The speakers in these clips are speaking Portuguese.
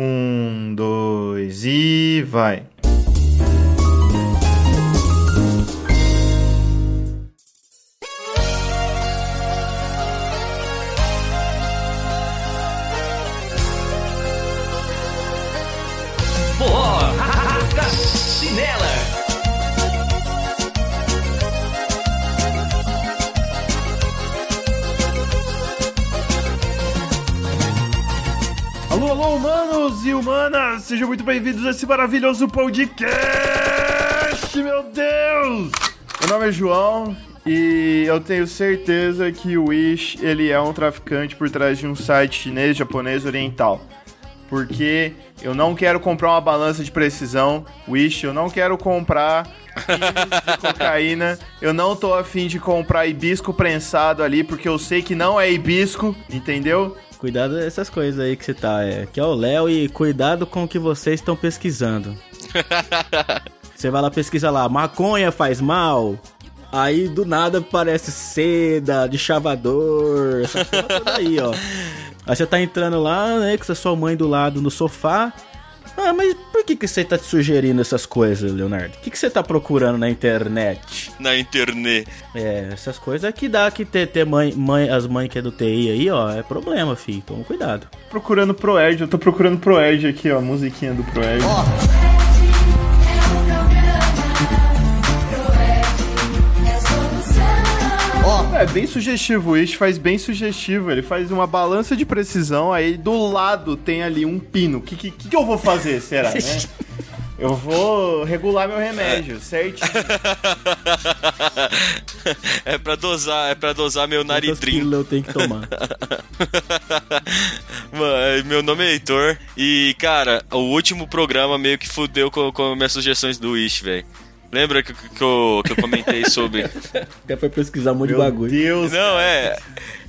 Um, dois e vai. Sejam muito bem-vindos a esse maravilhoso podcast! Meu Deus! Meu nome é João e eu tenho certeza que o Wish ele é um traficante por trás de um site chinês, japonês, oriental. Porque eu não quero comprar uma balança de precisão, Wish, eu não quero comprar de cocaína, eu não tô afim de comprar hibisco prensado ali, porque eu sei que não é hibisco, entendeu? Cuidado dessas coisas aí que você tá. É, que é o Léo e cuidado com o que vocês estão pesquisando. você vai lá pesquisa lá, maconha faz mal. Aí do nada parece seda, de chavador, essa toda aí, ó. Aí você tá entrando lá, né, com a sua mãe do lado no sofá. Ah, mas por que, que você tá te sugerindo essas coisas, Leonardo? O que, que você tá procurando na internet? Na internet. É, essas coisas que dá que ter, ter mãe, mãe, as mães que é do TI aí, ó, é problema, filho. Toma cuidado. Procurando Proerd, eu tô procurando Proerd aqui, ó, a musiquinha do Proerd. É bem sugestivo, o Wish faz bem sugestivo. Ele faz uma balança de precisão, aí do lado tem ali um pino. O que, que, que eu vou fazer, será, né? Eu vou regular meu remédio, certinho. É pra dosar, é pra dosar meu pílulas eu tenho que tomar? Mano, meu nome é Heitor e, cara, o último programa meio que fudeu com, com minhas sugestões do Wish, velho. Lembra que, que, eu, que eu comentei sobre. Até foi pesquisar um monte de Meu bagulho. Deus. Não, é.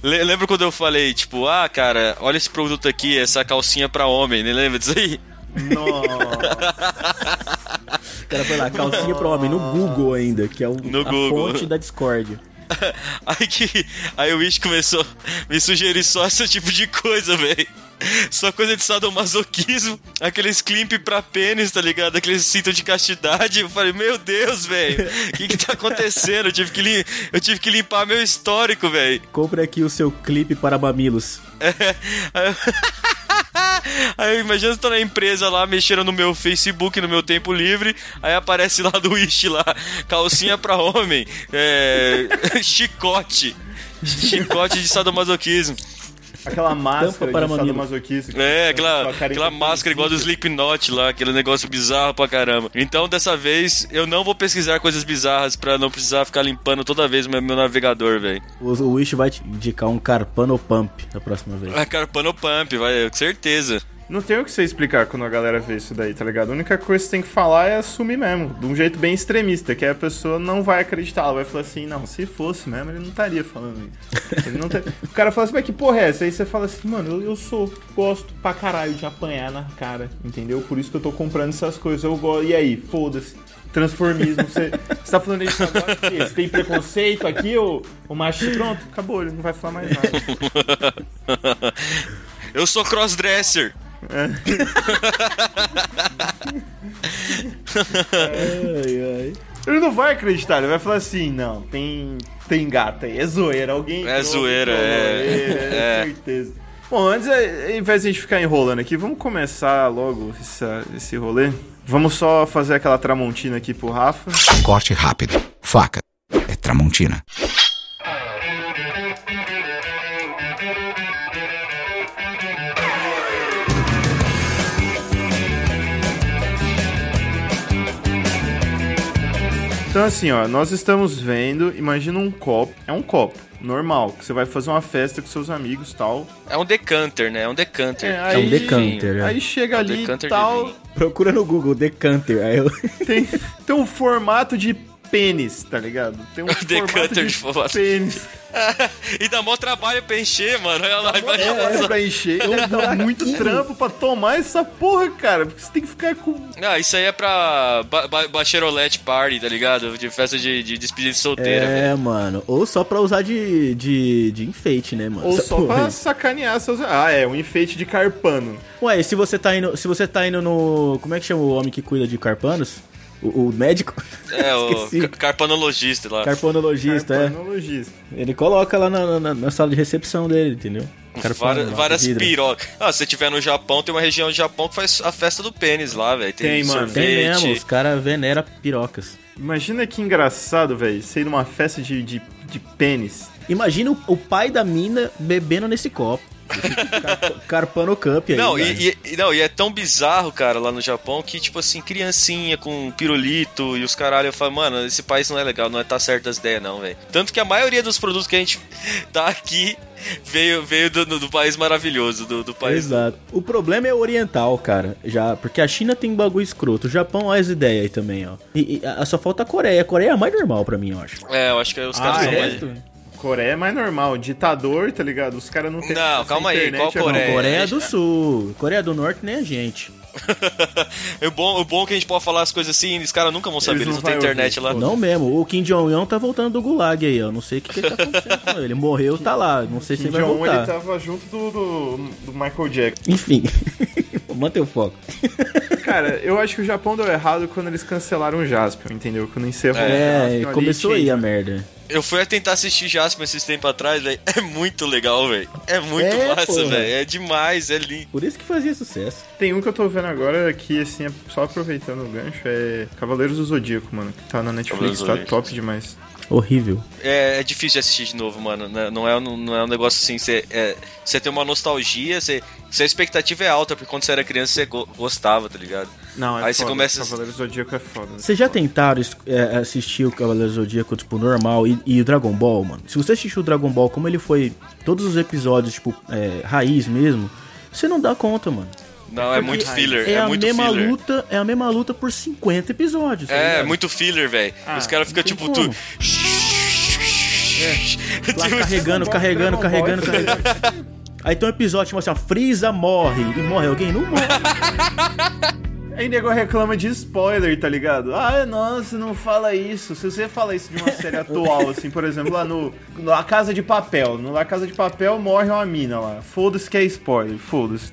Le- Lembra quando eu falei, tipo, ah, cara, olha esse produto aqui, essa calcinha pra homem, né? Lembra disso aí? Nossa. O cara foi lá, calcinha pro homem, no Google ainda, que é o, No a Google. fonte da Discord. Aí que. Aí o Wish começou a me sugerir só esse tipo de coisa, velho. Só coisa de sadomasoquismo, aqueles climp pra pênis, tá ligado? Aqueles cinto de castidade. Eu falei, meu Deus, velho, o que que tá acontecendo? Eu tive que, lim... eu tive que limpar meu histórico, velho. Compre aqui o seu clipe para mamilos. Aí eu... Aí eu imagino você tá na empresa lá, mexendo no meu Facebook, no meu tempo livre, aí aparece lá do Wish lá, calcinha pra homem, é... chicote, chicote de sadomasoquismo. Aquela máscara para de sadomasoquista. É, aquela, aquela máscara igual do Slipknot. Lá, aquele negócio bizarro pra caramba. Então, dessa vez, eu não vou pesquisar coisas bizarras pra não precisar ficar limpando toda vez meu, meu navegador, velho. O, o Wish vai te indicar um Carpano Pump da próxima vez. A Carpano Pump, vai, com certeza. Não tem o que você explicar quando a galera vê isso daí, tá ligado? A única coisa que você tem que falar é assumir mesmo, de um jeito bem extremista, que a pessoa não vai acreditar, ela vai falar assim, não, se fosse mesmo, ele não estaria falando isso. Ele não tá- O cara fala assim, mas que porra é essa? Aí você fala assim, mano, eu, eu sou, gosto pra caralho de apanhar na cara, entendeu? Por isso que eu tô comprando essas coisas, eu gosto, e aí, foda-se. Transformismo, você, você tá falando isso agora? o? Você tem preconceito aqui, ô, ô macho? Pronto, acabou, ele não vai falar mais nada. Eu sou crossdresser. Ai, ai. Ele não vai acreditar, ele vai falar assim, não, tem, tem gata aí, é zoeira, alguém... É zoeira, é. é, É. certeza. Bom, antes, é, ao invés de a gente ficar enrolando aqui, vamos começar logo essa- esse rolê. Vamos só fazer aquela tramontina aqui pro Rafa. Corte rápido. Faca. É Tramontina. Então assim, ó, nós estamos vendo, imagina um copo, é um copo, normal, que você vai fazer uma festa com seus amigos tal. É um decanter, né? É um decanter. É, um decanter, é. Aí chega É um ali e tal. Procura no Google Decanter. Aí eu... tem, tem um formato de pênis, tá ligado? Tem um Decanter de formato. pênis. e dá mó trabalho pra encher, mano. Olha lá, imagina É, pra encher. Deve dar muito trampo pra tomar essa porra, cara. Porque você tem que ficar com. Ah, isso aí é pra ba ba bachelorette party, tá ligado? De festa de, de despedida de solteira, velho. É, mano. Ou só pra usar de, de, de enfeite, né, mano? Ou Essa só porra pra sacanear seus. Ah, é, um enfeite de carpano. Ué, e se você tá indo. Se você tá indo no. Como é que chama o homem que cuida de carpanos? O, o médico? É, o carpanologista lá. Carpanologista, é. Carpanologista. Ele coloca lá na, na- na sala de recepção dele, entendeu? Várias, lá, várias pirocas. Ah, se você tiver no Japão, tem uma região do Japão que faz a festa do pênis lá, velho. Tem, mano. sorvete. Tem mesmo, os caras veneram pirocas. Imagina que engraçado, velho. Ir numa festa de, de, de pênis. Imagina o, o pai da mina bebendo nesse copo. Carp- Carpano Cup aí. Não velho. e, e- não, e é tão bizarro, cara, lá no Japão, que, tipo assim, criancinha com pirulito e os caralho, eu falo, mano, esse país não é legal, não é tá certo as ideias, não, velho. Tanto que a maioria dos produtos que a gente tá aqui veio, veio do, do- do país maravilhoso, do, do país. Exato. O problema é o oriental, cara. Já, porque a China tem bagulho escroto. O Japão, olha as ideias aí também, ó. E, e a, só falta a Coreia. A Coreia é a mais normal pra mim, eu acho. É, eu acho que os Ah, caras são é? mais. Coreia é mais normal. Ditador, tá ligado? Os caras não têm. Não, calma aí, qual é. Coreia? Coreia É, do Sul. Coreia do Norte nem a gente. o, bom, o bom é que a gente pode falar as coisas assim, os caras nunca vão saber, Eles eles não não têm internet ouvir, lá. Não mesmo. O Kim Jong-un tá voltando do Gulag aí, ó. Não sei o que, que tá acontecendo com ele. Ele morreu, tá lá. Não sei se Kim ele vai Jong-un, voltar. ele tava junto do, do, do Michael Jackson. Enfim. Mantém o foco. Cara, eu acho que o Japão deu errado quando eles cancelaram o Jaspion, entendeu? Quando encerrou o É, Jaspion ali, começou aí a merda. Eu fui a tentar assistir Jasper esses tempos atrás, velho. É muito legal, velho. É muito É, massa, velho. É demais, é lindo. Por isso que fazia sucesso. Tem um que eu tô vendo agora que, assim, é só aproveitando o gancho, é Cavaleiros do Zodíaco, mano. Que tá na Netflix, tá top demais. Horrível. É, é difícil de assistir de novo, mano. né? Não é, não é um negócio assim, você é, você tem uma nostalgia, você, se a expectativa é alta, porque quando você era criança você go- gostava, tá ligado? Não, é Aí você foda. começa a- Cavaleiros do Zodíaco é foda. Vocês já tentaram é, assistir o Cavaleiro Zodíaco, tipo, normal e, e o Dragon Ball, mano? Se você assistiu o Dragon Ball como ele foi, todos os episódios, tipo, é, raiz mesmo, você não dá conta, mano. Não, é muito filler, É, é, a muito mesma filler. luta, é a mesma luta por 50 episódios. tá É, ligado? muito filler, velho. Ah, Os caras ficam tipo, tu... Lá Tipo, carregando, carregando, carregando, Ball. carregando. Aí tem um episódio, tipo assim, ó, Freeza morre. E morre alguém? Não morre. Aí nego reclama de spoiler, tá ligado? Ah, nossa, não fala isso. Se você fala isso de uma série atual, assim, por exemplo, lá no, La Casa de Papel. No La Casa de Papel morre uma mina lá. Foda-se que é spoiler, foda-se.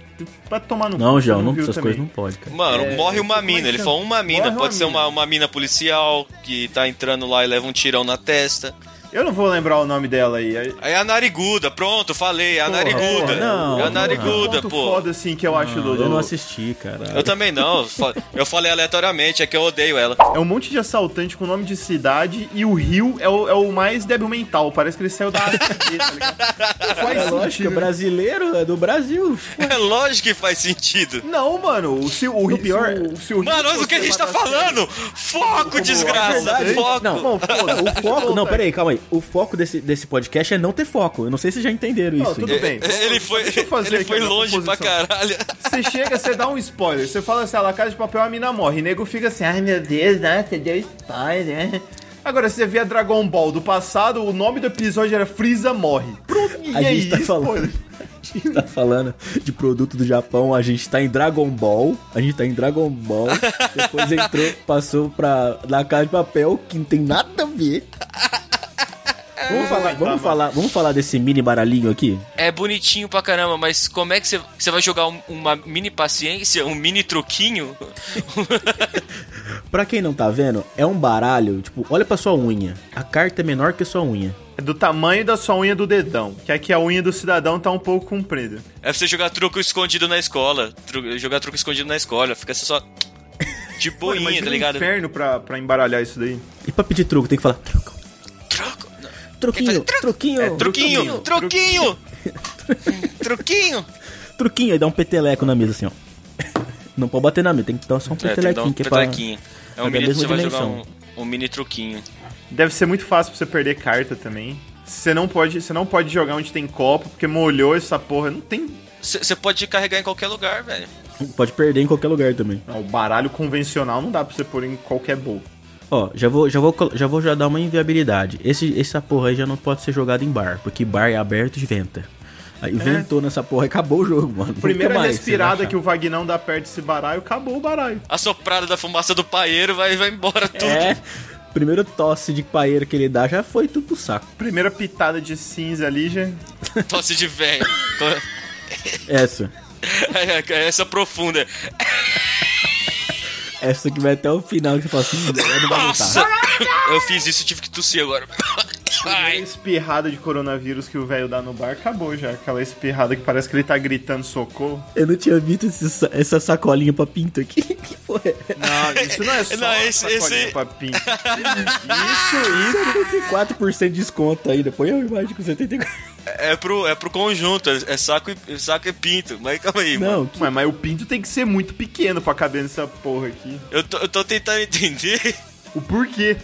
Vai tomar no Não, cu, João, não, viu essas também. coisas não pode, cara. Mano, É, morre uma mina. Ele falou uma mina. Morre uma Pode ser mina. uma, uma mina policial que tá entrando lá e leva um tirão na testa. Eu não vou lembrar o nome dela aí. É a nariguda, pronto, falei, é a Porra, nariguda. porra, não, é a não, nariguda, ponto pô. foda, assim, que eu acho do... Eu não assisti, cara. Eu também não, eu falei aleatoriamente, é que eu odeio ela. É um monte de assaltante com nome de cidade e o Rio é o, é o mais débil mental. Parece que ele saiu da ACD, tá ligado? Não Faz É lógico, é sentido. brasileiro, é do Brasil. É lógico que faz sentido. Não, mano, o, se, o, O pior- se o, se Rio Mano, mas o que a gente tá falando? Foco, desgraça, verdade. foco. Não, Bom, foda-se. O foco. Não, peraí, calma aí. O foco desse, desse podcast é não ter foco. Eu não sei se já entenderam Não, isso. tudo hein? bem. Ele foi, ele foi longe pra caralho. Você chega, você dá um spoiler. Você fala assim, a La Casa de Papel, a mina morre. E nego fica assim, ai meu Deus, né? Você deu spoiler. Agora, se você vê a Dragon Ball do passado, o nome do episódio era Freeza morre. Pronto, e A aí, gente tá falando. A gente tá falando de produto do Japão, a gente tá em Dragon Ball, a gente tá em Dragon Ball, depois entrou, passou pra La Casa de Papel, que não tem nada a ver. Vamos falar, vamos falar, vamos falar desse mini baralhinho aqui? É bonitinho pra caramba, mas como é que você, você vai jogar um- uma mini paciência, um mini truquinho? Pra quem não tá vendo, é um baralho, tipo, olha pra sua unha. A carta é menor que a sua unha. É do tamanho da sua unha do dedão. Que aqui a unha do cidadão tá um pouco comprida. É pra você jogar truco escondido na escola. Tru- jogar truco escondido na escola. Fica só de boinha, imagina tá um ligado? inferno pra, pra embaralhar isso daí. E pra pedir truco, tem que falar truco. Truco. Truquinho, truquinho, É, truquinho, truquinho, truquinho. truquinho, aí dá um peteleco na mesa assim, ó. Não pode bater na mesa, tem que dar só um É, dar petelequinho. um que é pra- petelequinho. É um pra dar a mini, mesma você vai jogar um, dimensão. um mini truquinho. Deve ser muito fácil pra você perder carta também. Você não pode, você não pode jogar onde tem copo, porque molhou essa porra. Não tem. Você pode carregar em qualquer lugar, velho. Pode perder em qualquer lugar também. Não, o baralho convencional não dá pra você pôr em qualquer bowl. Ó, já vou, já vou, já vou já dar uma inviabilidade. Esse, essa porra aí já não pode ser jogada em bar, porque bar é aberto e venta. Aí ventou nessa porra e acabou o jogo, mano. Primeira mais respirada que o Vagnão dá perto desse baralho, acabou o baralho. A soprada da fumaça do paeiro vai, vai embora tudo. É, primeiro tosse de paeiro que ele dá já foi tudo pro saco. Primeira pitada de cinza ali já. Tosse de velho. Essa. Essa profunda. Essa que vai até o final que você fala assim, "Hum, eu não vai Nossa! Eu fiz isso e tive que tossir agora. Ai. espirrada de coronavírus que o velho dá no bar, acabou já. Aquela espirrada que parece que ele tá gritando socorro. Eu não tinha visto esse sa- essa sacolinha pra pinto aqui. Que porra é? Não, isso não é só Não, esse- sacolinha esse- pra pinto. Isso, isso. 74% de desconto ainda. Põe a imagem com 74%. É pro, é pro conjunto, é é saco e, saco e pinto. Mas calma aí, mano. Não, Mas, mas o pinto tem que ser muito pequeno pra caber nessa porra aqui. Eu tô, eu tô tentando entender. O porquê?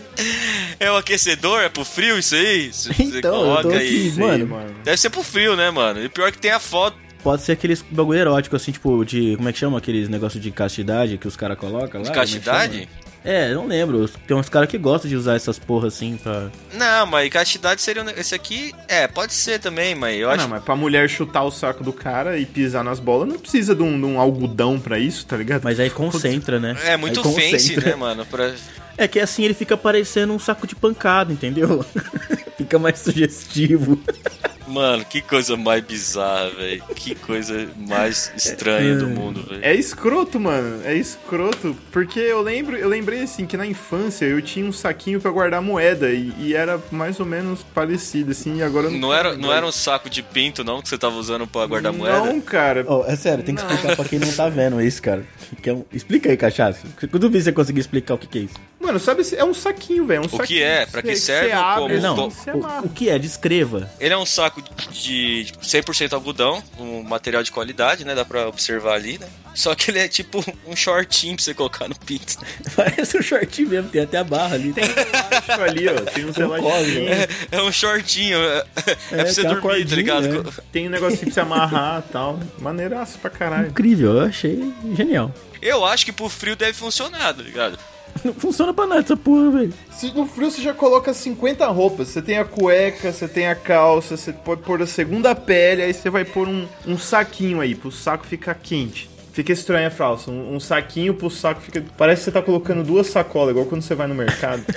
É o aquecedor? É pro frio isso aí? Então, eu tô aqui, Sei, mano. Deve ser pro frio, né, mano? E pior que tem a foto. Pode ser aqueles bagulho erótico, assim, tipo, de. Como é que chama? Aqueles negócios de castidade que os caras colocam lá? De é castidade? É, não lembro. Tem uns caras que gostam de usar essas porra assim pra. Não, mas castidade seria um... Esse aqui, é, pode ser também, mas eu Ah, acho... não, mas pra mulher chutar o saco do cara e pisar nas bolas, não precisa de um, de um algodão pra isso, tá ligado? Mas aí concentra, né? É muito Aí fancy, concentra. né, mano? Pra... É que assim ele fica parecendo um saco de pancada, entendeu? fica mais sugestivo. Mano, que coisa mais bizarra, velho. Que coisa mais estranha do mundo, velho. É escroto, mano. É escroto. Porque eu lembro, eu lembrei assim que na infância eu tinha um saquinho pra guardar moeda e, e era mais ou menos parecido, assim, e agora eu Não era, não era um saco de pinto, não, que você tava usando pra guardar moeda? Não, cara. Oh, é sério, tem que explicar pra quem não tá vendo isso, cara. Que é um- Explica aí, cachaça. Quando você conseguir explicar o que, que é isso. Mano, sabe, é um saquinho, velho. É um que saquinho é? Pra que você- serve Você ou abre, como? assim, Não, o, o que é? Descreva. Ele é um saco de 100% algodão, um material de qualidade, né? Dá pra observar ali, né? Só que ele é tipo um shortinho pra você colocar no pinto. Parece um shortinho mesmo, tem até a barra ali. Tem um elástico ali, ó. Tem uns Um elásticos. né? É um shortinho, é, é pra você dormir, tá cordinha, ligado? né? Tem um negocinho pra você amarrar e tal. Maneiraço pra caralho. Incrível, eu achei genial. Eu acho que pro frio deve funcionar, tá ligado? Não funciona pra nada essa porra, velho. Se no frio você já coloca 50 roupas, você tem a cueca, você tem a calça, você pode pôr a segunda pele, aí você vai pôr um, um saquinho aí, pro saco ficar quente. Fica estranha a fralça, um, um saquinho pro saco fica. Parece que você tá colocando duas sacolas, igual quando você vai no mercado.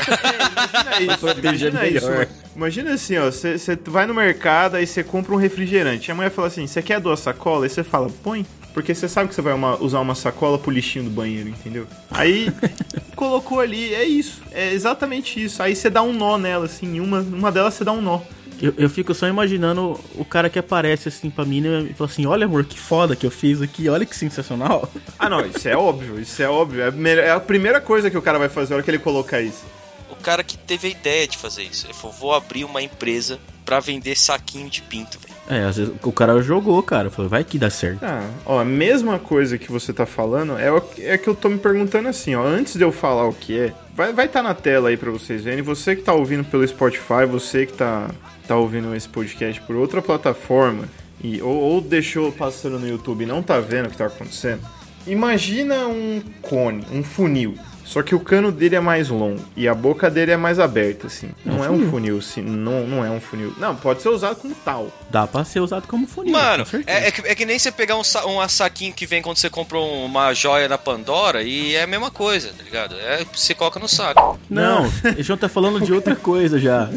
É, imagina isso, imagina isso. mano. Imagina assim, ó, você, você vai no mercado, aí você compra um refrigerante. A mulher fala assim: você quer duas sacolas? Aí você fala, põe. Porque você sabe que você vai uma- usar uma sacola pro lixinho do banheiro, entendeu? Aí colocou ali, é isso. É exatamente isso. Aí você dá um nó nela, assim, uma, uma delas você dá um nó. Eu, eu fico só imaginando o cara que aparece assim pra mim e fala assim: Olha, amor, que foda que eu fiz aqui, olha que sensacional. Ah, não, isso é óbvio, isso é óbvio. É a, é a primeira coisa que o cara vai fazer na hora que ele colocar isso. O cara que teve a ideia de fazer isso, ele falou, vou abrir uma empresa pra vender saquinho de pinto, velho. É, às vezes o cara jogou, cara. Falou, vai que dá certo. Ah, ó, a mesma coisa que você tá falando é, o, é que eu tô me perguntando assim, ó. Antes de eu falar o que é, vai estar vai tá na tela aí pra vocês verem. Você que tá ouvindo pelo Spotify, você que tá, tá ouvindo esse podcast por outra plataforma, e, ou, ou deixou passando no YouTube e não tá vendo o que tá acontecendo. Imagina um cone, um funil. Só que o cano dele é mais longo e a boca dele é mais aberta, assim. Não é um funil, sim. Não, não é um funil. Não, pode ser usado como tal. Dá pra ser usado como funil. Mano, é, é que, é que nem você pegar um, sa um saquinho que vem quando você compra um- uma joia na Pandora e é a mesma coisa, tá ligado? É, você coloca no saco. Não, o João tá falando de outra coisa já.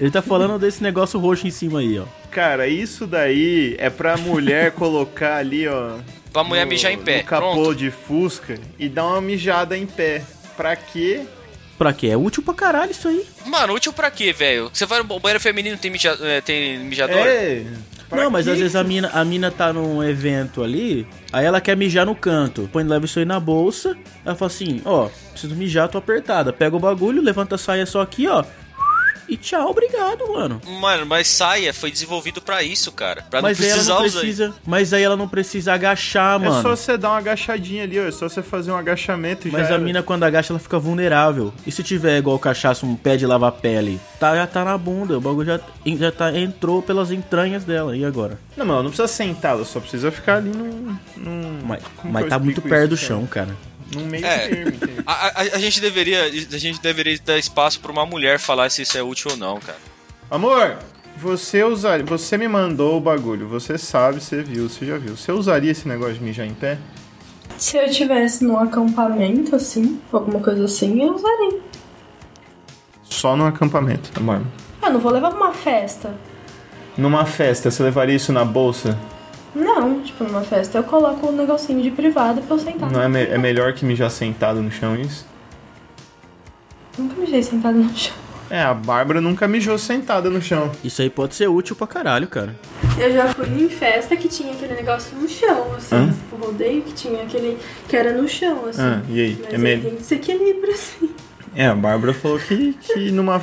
Ele tá falando desse negócio roxo em cima aí, ó. Cara, isso daí é pra mulher colocar ali, ó. Pra mulher no- mijar em pé. No capô Pronto. de Fusca e dar uma mijada em pé. Pra quê? Pra quê? É útil pra caralho isso aí. Mano, útil pra quê, velho? Você vai no banheiro feminino tem, mija, é, tem mijador? É. pra não, mas quê? às vezes a mina, a mina tá num evento ali, aí ela quer mijar no canto. Põe, leva isso aí na bolsa, ela fala assim, ó, preciso mijar, tô apertada. Pega o bagulho, levanta a saia só aqui, ó. E tchau, obrigado, mano. Mano, mas saia foi desenvolvido pra isso, cara. Pra Mas não aí ela precisar não usar. precisa. Mas aí ela não precisa agachar, É mano. só você dar uma agachadinha ali, ó. É só você fazer um agachamento e Mas já a era. mina, quando agacha, ela fica vulnerável. E se tiver igual o cachaço, um pé de lavar pele? Tá, já tá na bunda. O bagulho já, já tá, entrou pelas entranhas dela. E agora? Não, mas ela não precisa sentar, ela só precisa ficar ali num. num... Mas, mas tá muito perto do chão, cara. Num meio É. termo? A, a- a gente deveria, a gente deveria dar espaço pra uma mulher falar se isso é útil ou não, cara. Amor, você usaria. Você me mandou o bagulho, você sabe, você viu, você já viu. Você usaria esse negócio de mijar em pé? Se eu tivesse num acampamento, assim, alguma coisa assim, eu usaria. Só no acampamento, amor. Eu não vou levar pra uma festa. Numa festa, você levaria isso na bolsa? Não, tipo, numa festa eu coloco um negocinho de privada pra eu sentar. Não é, me- é melhor que mijar sentado no chão isso? Nunca me deixei sentado no chão. É, a Bárbara nunca mijou sentada no chão. Isso aí pode ser útil pra caralho, cara. Eu já fui em festa que tinha aquele negócio no chão, assim, Hã? tipo, rodeio que tinha aquele que era no chão, assim. Ah, e aí? Mas É aí melhor. tem que se equilibra, assim. É, a Bárbara falou que, que numa,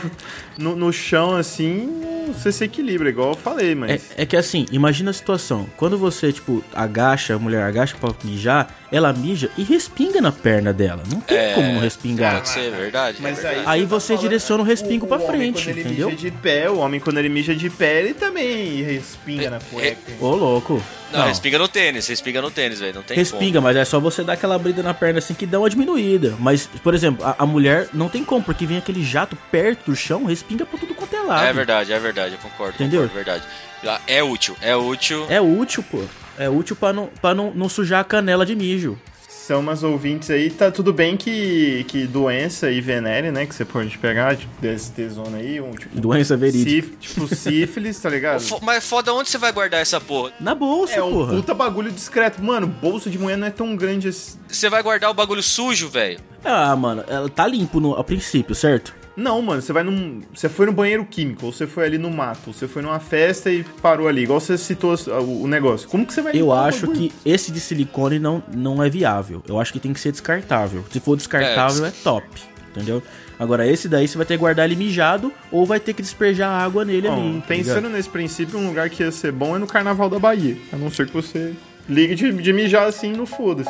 no, no chão, assim, você se equilibra, igual eu falei, É, mas... é que assim, imagina a situação. Quando você, tipo, agacha, a mulher agacha pra mijar, ela mija e respinga na perna dela. Não tem É, como não respingar. Pode ser, verdade. é verdade. Aí você direciona o respingo pra homem, frente, quando ele entendeu? mija de pé, o homem, quando ele mija de pé, ele também respinga na cueca. Ô, louco. Não, respinga no tênis, respinga no tênis, velho. Não tem Respinga, mas é só você dar aquela abrida na perna assim que dá uma diminuída. Mas, por exemplo, a, a mulher não tem como, porque vem aquele jato perto do chão, respinga pra tudo quanto é lado. É verdade, é verdade, eu concordo. Entendeu? Concordo, verdade. Ah, É útil, é útil. É útil, pô. É útil pra não, pra não, não sujar a canela de mijo. São umas ouvintes aí, tá tudo bem que, que doença e venere, né, que você pode pegar, tipo, DST zona aí, um tipo... Doença verídica. síf- tipo sífilis, tá ligado? Mas foda, onde você vai guardar essa porra? Na bolsa, É um porra. puta bagulho discreto. Mano, bolsa de mulher não é tão grande assim. Você vai guardar o bagulho sujo, velho? Ah, mano, ela tá limpo no, a princípio, certo? Não, mano, você vai num. Você foi no banheiro químico, ou você foi ali no mato, ou você foi numa festa e parou ali, igual você citou o, o negócio. Como que você vai Eu acho que esse de silicone não, não é viável. Eu acho que tem que ser descartável. Se for descartável, É, é, top. Entendeu? Agora, esse daí você vai ter que guardar ele mijado ou vai ter que despejar água nele Bom, ali. pensando ligado? nesse princípio, um lugar que ia ser bom é no Carnaval da Bahia. A não ser que você ligue de, de mijar assim no foda-se.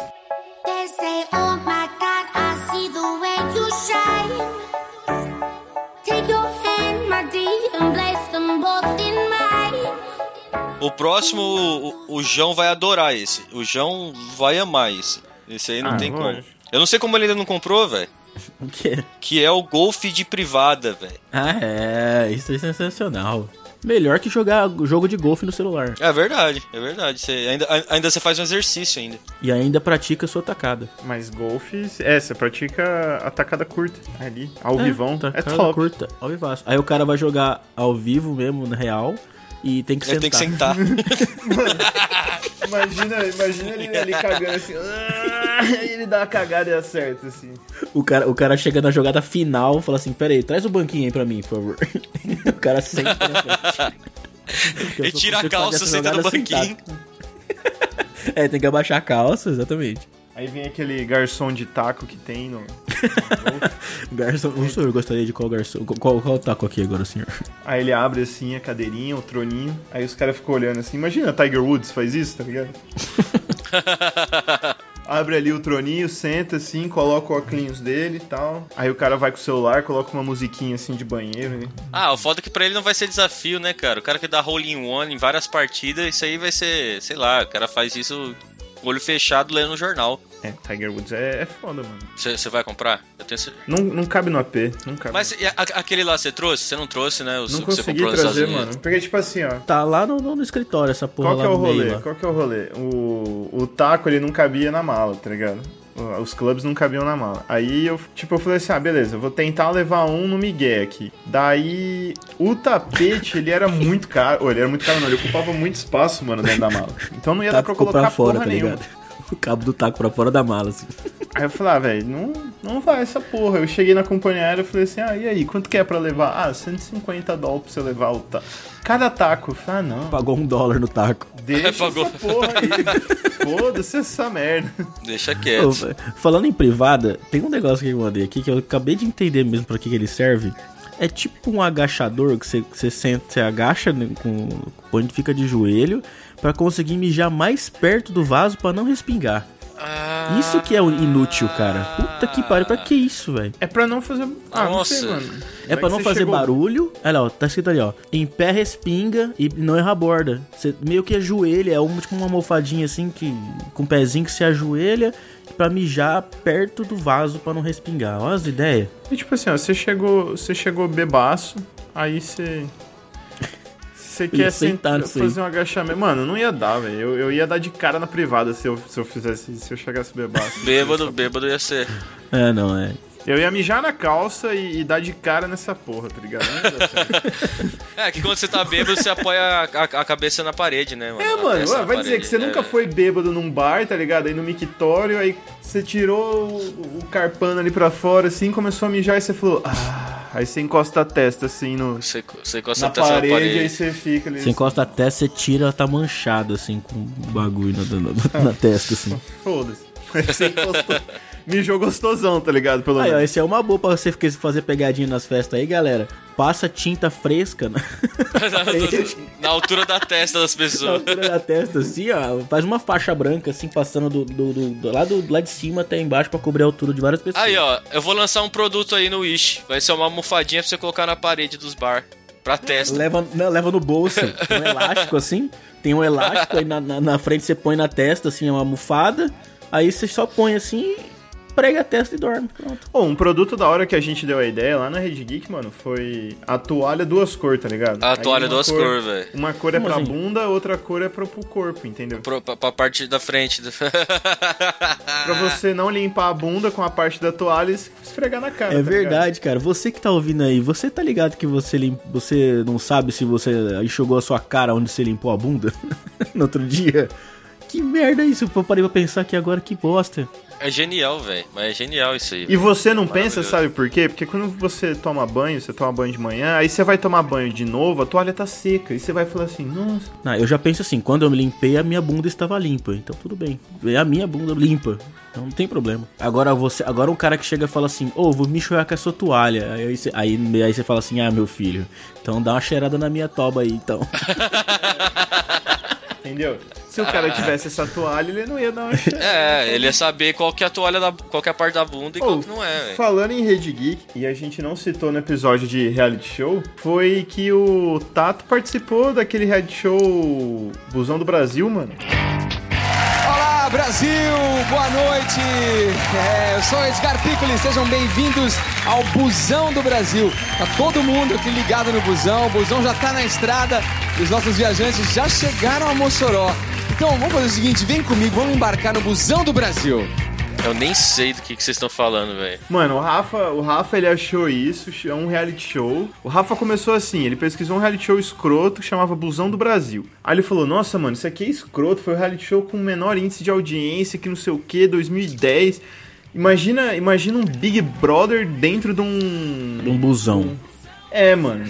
O próximo, o, o João vai adorar esse. O João vai amar esse. Esse aí não Ah, tem como. Eu não sei como ele ainda não comprou, velho. O quê? Que é o golfe de privada, velho. Ah, é. Isso é sensacional. Melhor que jogar jogo de golfe no celular. É verdade, é verdade. Você ainda, ainda você faz um exercício ainda. E ainda pratica sua tacada. Mas golfe, é, você pratica a tacada curta ali, ao vivão. É top. curta, ao vivaço. Aí o cara vai jogar ao vivo mesmo, na real, e tem que Ele sentar. tem que sentar. Imagina, imagina ele ali cagando assim. ah, ele dá uma cagada e acerta, assim. O cara, o cara chega na jogada final e fala assim: Pera aí, traz o banquinho aí pra mim, por favor. o cara senta na frente. Ele tira a calça, senta no banquinho. sentado. É, tem que abaixar a calça, exatamente. Aí vem aquele garçom de taco que tem no. Garçom, o senhor gostaria de qual garçom? Qual, qual taco aqui agora, senhor? Aí ele abre assim a cadeirinha, o troninho. Aí os caras ficam olhando assim. Imagina, Tiger Woods faz isso, tá ligado? Abre ali o troninho, senta assim, coloca o óculos dele e tal. Aí o cara vai com o celular, coloca uma musiquinha assim de banheiro. Né? Ah, o foda é que pra ele não vai ser desafio, né, cara? O cara que dá hole in one em várias partidas, isso aí vai ser, sei lá, o cara faz isso com o olho fechado lendo o jornal. É, Tiger Woods é, é foda, mano. Você vai comprar? Eu tenho certeza. Não, não cabe no AP, não cabe. Mas e a- aquele lá você trouxe? Você não trouxe, né? O não que você consegui trazer, mano. Porque, tipo assim, ó. Tá lá no, no, no escritório, essa porra Qual lá que é o meio. rolê? lá. Qual que é o rolê? O, o taco, ele não cabia na mala, tá ligado? Os clubes não cabiam na mala. Aí eu, tipo, eu falei assim: ah, beleza, vou tentar levar um no Miguel aqui. Daí, o tapete, ele era muito caro. Ô, ele era muito caro, não. Ele ocupava muito espaço, mano, dentro da mala. Então não ia dar Taco pra colocar fora, porra tá nenhuma. ligado? O cabo do taco pra fora da mala, assim. Aí eu falei, ah, velho, não, não vai essa porra. Eu cheguei na companhia aérea e falei assim, ah, e aí, quanto que é pra levar? Ah, 150 dólares pra você levar o taco. Cada taco. Eu falei, ah, não. Pagou um dólar no taco. Deixa Pagou. essa porra aí. Foda-se essa merda. Deixa Ô, quieto. falando em privada, tem um negócio que eu mandei aqui que eu acabei de entender mesmo pra que, que ele serve. É tipo um agachador que você, você senta, você agacha né, com onde fica de joelho pra conseguir mijar mais perto do vaso pra não respingar. Ah. Isso que é inútil, cara. Puta que pariu, pra que isso, velho? É pra não fazer. Ah, não sei, Nossa. mano. É pra não fazer chegou- barulho. Olha lá, ó, tá escrito ali, ó. Em pé respinga e não erra a borda. Você meio que ajoelha, é um, tipo uma almofadinha assim, que com o pezinho que se ajoelha pra mijar perto do vaso pra não respingar. Olha as ideias. E tipo assim, ó, você chegou, você chegou bebaço, aí você. Você quer sentar fazer um agachamento. Mano, não ia dar, velho. Eu, eu ia dar de cara na privada se eu, se eu fizesse, se eu chegasse bebaço. Bêbado, bêbado ia ser. É, não, é. Eu ia mijar na calça e, e dar de cara nessa porra, tá ligado? É, que quando você tá bêbado, você apoia a, a- a cabeça na parede, né, mano? É, mano, vai dizer parede. que você É. nunca foi bêbado num bar, tá ligado? Aí no mictório, aí você tirou o, o carpano ali pra fora, assim, começou a mijar e você falou, ah. Aí você encosta a testa, assim, no, Você, você encosta na a testa parede, na aí parede. você fica ali. Você encosta a testa, você tira, ela tá manchada, assim, com o bagulho na, na- na testa, assim. Foda-se. Aí você encostou. Mijou gostosão, tá ligado? Pelo Aí, ó, menos. esse é uma boa pra você ficar- fazer pegadinha nas festas aí, galera. Passa tinta fresca na, na altura da testa das na pessoas. altura da testa, assim, ó. Faz uma faixa branca, assim, passando do, do, do- do- lá, do, lá de cima até embaixo pra cobrir a altura de várias pessoas. Aí, ó, eu vou lançar um produto aí no Wish. Vai ser uma almofadinha pra você colocar na parede dos bar. Pra testa. Leva, não, leva no bolso, um elástico assim, tem um elástico, aí na, na, na frente você põe na testa, assim, é uma almofada, aí você só põe assim, prega a testa e dorme, pronto. Pô, um produto da hora que a gente deu a ideia lá na Rede Geek, mano, foi a toalha duas cores, tá ligado? A Aí toalha duas cor, velho. Uma cor é Como pra assim? bunda, outra cor é pro, pro corpo, entendeu? Pro, pra, pra parte da frente. do- Pra você não limpar a bunda com a parte da toalha e esfregar na cara. É tá ligado? verdade, cara. Você que tá ouvindo aí, você tá ligado que você, lim... você não sabe se você enxugou a sua cara onde você limpou a bunda no outro dia? Que merda é isso? Eu parei pra pensar aqui agora, que bosta. É genial, velho. Mas é genial isso aí. E você não pensa, sabe por quê? Porque quando você toma banho, você toma banho de manhã, aí você vai tomar banho de novo, a toalha tá seca. E você vai falar assim, nossa. Ah, eu já penso assim, quando eu me limpei, a minha bunda estava limpa. Então tudo bem. É a minha bunda limpa. Então não tem problema. Agora você, agora um cara que chega e fala assim, ô, vou me enxugar com a sua toalha. Aí, você- aí, aí você fala assim, ah, meu filho, então dá uma cheirada na minha toba aí, então. Entendeu? Se o cara tivesse essa toalha, ele não ia dar uma cheirada. É, ele ia saber qual que é a toalha da. qual que é a parte da bunda e qual que não é, velho. Falando em Rede Geek, e a gente não citou no episódio de reality show, foi que o Tato participou daquele reality show Busão do Brasil, mano. Olá, Brasil! Boa noite! É, eu sou o Edgar Piccoli, sejam bem-vindos ao Busão do Brasil. Tá todo mundo aqui ligado no busão, o busão já tá na estrada e os nossos viajantes já chegaram a Mossoró. Então vamos fazer o seguinte, vem comigo, vamos embarcar no Busão do Brasil. Eu nem sei do que, que vocês estão falando, velho. Mano, o Rafa, o Rafa ele achou isso, é um reality show. O Rafa começou assim, ele pesquisou um reality show escroto que chamava Busão do Brasil. Aí ele falou: "Nossa, mano, isso aqui é escroto, foi o reality show com o menor índice de audiência que não sei o que, 2010. Imagina, imagina um Big Brother dentro de um Um busão. É, mano.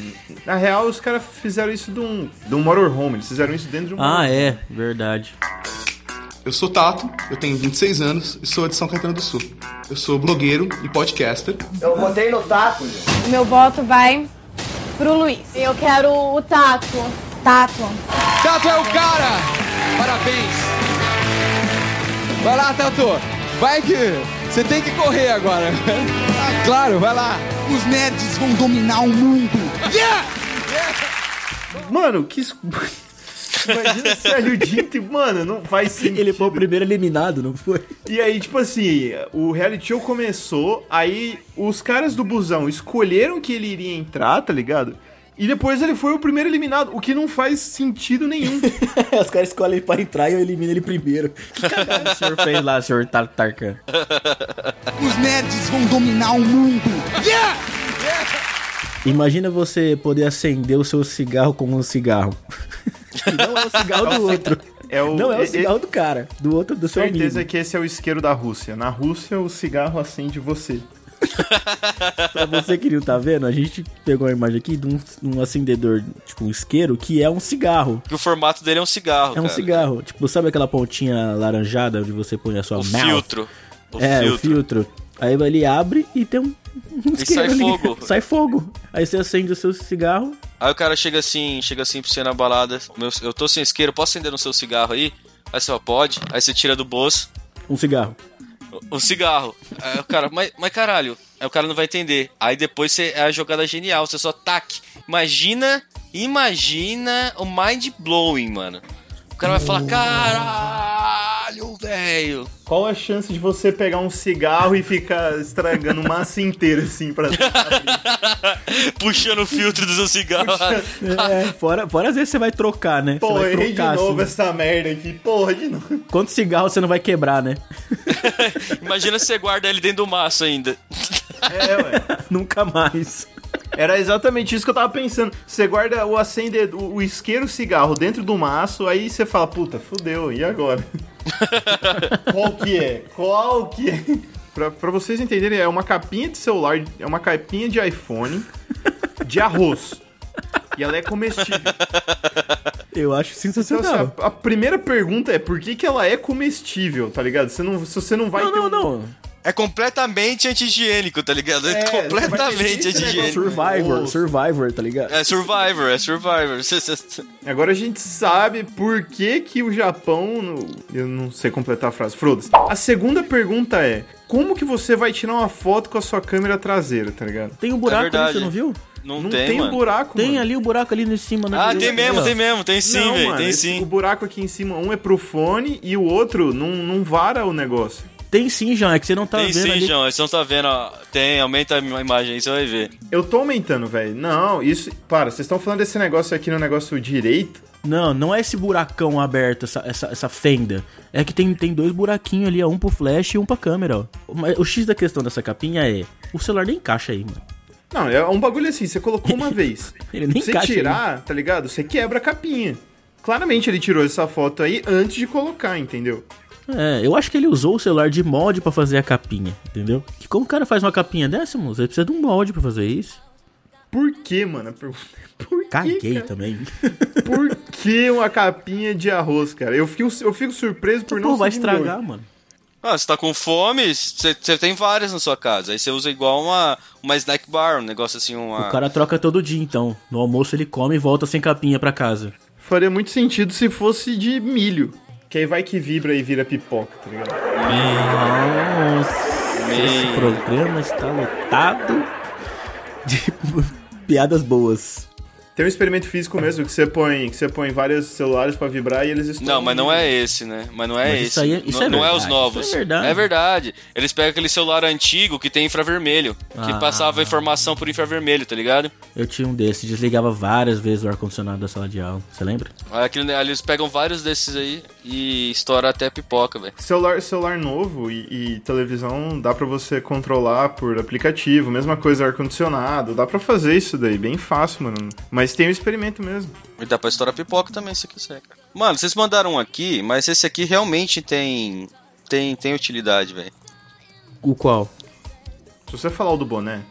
Na real, os caras fizeram isso de um, de um motorhome. Eles fizeram isso dentro de um Ah, é, verdade. Eu sou Tato, eu tenho 26 anos e sou de São Caetano do Sul. Eu sou blogueiro e podcaster. Eu votei no Tato. Meu voto vai pro Luiz. Eu quero o Tato. Tato. Tato é o cara! Parabéns! Vai lá, Tato! Vai que você tem que correr agora. Claro, vai lá. Os nerds vão dominar o mundo. Yeah! Mano, que. Imagina se a Judite, mano, não faz sentido. Ele foi o primeiro eliminado, não foi? E aí, tipo assim, o reality show começou, aí os caras do busão escolheram que ele iria entrar, tá ligado? E depois ele foi o primeiro eliminado, o que não faz sentido nenhum. Os caras escolhem pra entrar e eu elimino ele primeiro. Que cagada o senhor fez lá, senhor Tar Tarkan? Os nerds vão dominar o mundo. Yeah! Imagina você poder acender o seu cigarro como um cigarro. E não é o cigarro do outro. É o, Não é o cigarro do cara, do outro, do seu Certeza amigo. que esse é o isqueiro da Rússia. Na Rússia, o cigarro acende você. Pra você que não tá vendo, a gente pegou uma imagem aqui de um, um acendedor, tipo um isqueiro, que é um cigarro. Que o formato dele é um cigarro. É um cara. cigarro. Tipo, sabe aquela pontinha laranjada onde você põe a sua O mouth? filtro. O é, filtro. o filtro. Aí ele abre e tem um. um isqueiro sai ali. fogo. sai fogo. Aí você acende o seu cigarro. Aí o cara chega assim, chega assim pra você na balada. Meu, eu tô sem isqueiro, posso acender no seu cigarro aí? Aí você fala, pode. Aí você tira do bolso. Um cigarro. Um cigarro. Aí o cara, mas, mas caralho, aí o cara não vai entender. Aí depois você, é a jogada genial, você só taque. Imagina, imagina o mind blowing, mano. O cara vai falar, caralho, velho. Qual a chance de você pegar um cigarro e ficar estragando massa inteira, assim, pra... Puxando o filtro do seu cigarro. É, fora, fora às vezes você vai trocar, né? Você Pô, vai errei de trocar, novo assim. essa merda aqui. Porra, de novo. Quantos cigarros você não vai quebrar, né? Imagina se você guarda ele dentro do maço ainda. É, ué. Nunca mais. Era exatamente isso que eu tava pensando. Você guarda o acender, o, o isqueiro cigarro dentro do maço, aí você fala, puta, fudeu, e agora? Qual que é? Qual que é? Pra, pra vocês entenderem, é uma capinha de celular, é uma capinha de iPhone de arroz. E ela é comestível. Eu acho Então, assim, sensacional. a, a primeira pergunta é por que, que ela é comestível, tá ligado? Você não, se você não vai não, ter não, um- não. É completamente anti-higiênico, tá ligado? É, É, completamente anti-higiênico. Survivor. Survivor, tá ligado? É Survivor, é Survivor. Agora a gente sabe por que que o Japão... Eu não sei completar a frase. Foda-se. A segunda pergunta é, como que você vai tirar uma foto com a sua câmera traseira, tá ligado? Tem um buraco ali, verdade. você não viu? Não, Não tem, tem, um mano. buraco, Tem mano. ali o buraco ali em cima. na Ah, direita, tem mesmo, ali, ó. tem mesmo. Tem sim, velho. mano, Tem esse- sim. O buraco aqui em cima, um é pro fone e o outro não, não vara o negócio. Tem sim, João, é que você não tá Tem vendo sim, ali. João. Você não tá vendo, ó. Tem, aumenta a imagem aí, você vai ver. Eu tô aumentando, velho. Não, isso... Para, vocês estão falando desse negócio aqui no negócio direito? Não, não é esse buracão aberto, essa, essa, essa fenda. É que tem, tem dois buraquinhos ali, ó, um pro flash e um pra câmera, ó. Mas O X da questão dessa capinha é, o celular nem encaixa aí, mano. Não, é um bagulho assim, você colocou uma vez. Ele nem você encaixa tirar, tá ligado? Você quebra a capinha. Claramente ele tirou essa foto aí antes de colocar, entendeu? É, eu acho que ele usou o celular de molde pra fazer a capinha, entendeu? Que como o cara faz uma capinha dessa, moço? Ele precisa de um molde pra fazer isso. Por que, mano? Por que, Caguei cara? também. Por que uma capinha de arroz, cara? Eu fico, eu fico surpreso por não Pô, vai estragar, mano. Ah, você tá com fome, você você tem várias na sua casa. Aí você usa igual uma, uma snack bar, um negócio assim, uma. O cara troca todo dia, então. No almoço ele come e volta sem capinha pra casa. Faria muito sentido se fosse de milho. Que aí vai que vibra e vira pipoca, tá ligado? Nossa, esse Meu. programa está lotado de piadas boas. Tem um experimento físico mesmo que você põe, que você põe vários celulares pra vibrar e eles estão. Não, mas não é esse, né? Mas não é Mas esse. isso aí é- isso não, é não é os novos. isso é verdade. É verdade. Eles pegam aquele celular antigo que tem infravermelho, que Ah. passava informação por infravermelho, tá ligado? Eu tinha um desses, desligava várias vezes o ar-condicionado da sala de aula. Você lembra? Aí eles pegam vários desses aí e estoura até pipoca, velho. Celular, celular novo e, e televisão dá pra você controlar por aplicativo, mesma coisa ar-condicionado, dá pra fazer isso daí, bem fácil, mano. Mas tem um experimento mesmo. E dá pra estourar pipoca também, se quiser, cara. Mano, vocês mandaram um aqui, mas esse aqui realmente tem. Tem, tem utilidade, velho. O qual? Se você falar o do boné,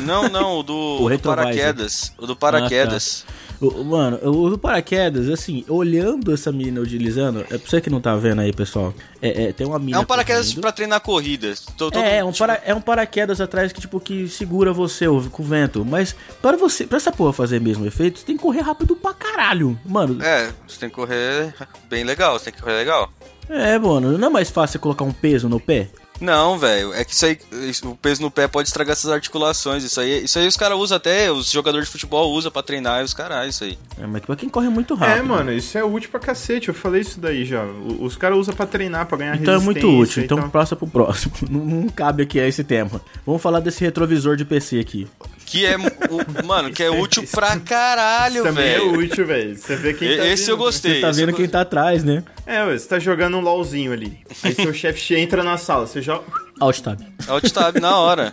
Não, não, o do, O do paraquedas. O do paraquedas. O- o- mano, o do paraquedas, assim, olhando essa menina utilizando, é pra você que não tá vendo aí, pessoal. É, é, tem uma É mina. um paraquedas correndo. pra treinar corrida. Tô- todo- É, é um, para, é um paraquedas atrás que, tipo, que segura você com o vento. Mas para você, pra essa porra fazer mesmo efeito, você tem que correr rápido pra caralho. Mano, É, você tem que correr bem legal, você tem que correr legal. é, mano, não é mais fácil colocar um peso no pé? Não, velho, é que isso aí, o peso no pé pode estragar essas articulações. Isso aí, isso aí os caras usam até, os jogadores de futebol usam pra treinar e os caras, isso aí. É, mas pra quem corre muito rápido. É, mano, isso é útil pra cacete. Eu falei isso daí já. O- Os caras usam pra treinar, pra ganhar Então é muito resistência útil, então tal. passa pro próximo. Não, não cabe aqui a esse tema. Vamos falar desse retrovisor de PC aqui. Que é, o- mano, que é útil pra caralho, Também é velho. útil, velho. Você vê quem tá Esse eu vindo, gostei. Você tá vendo eu quem tá atrás, né? É, ué, você tá jogando um LOLzinho ali. Aí seu chefe entra na sala, você joga. Alt tab. Alt tab na hora.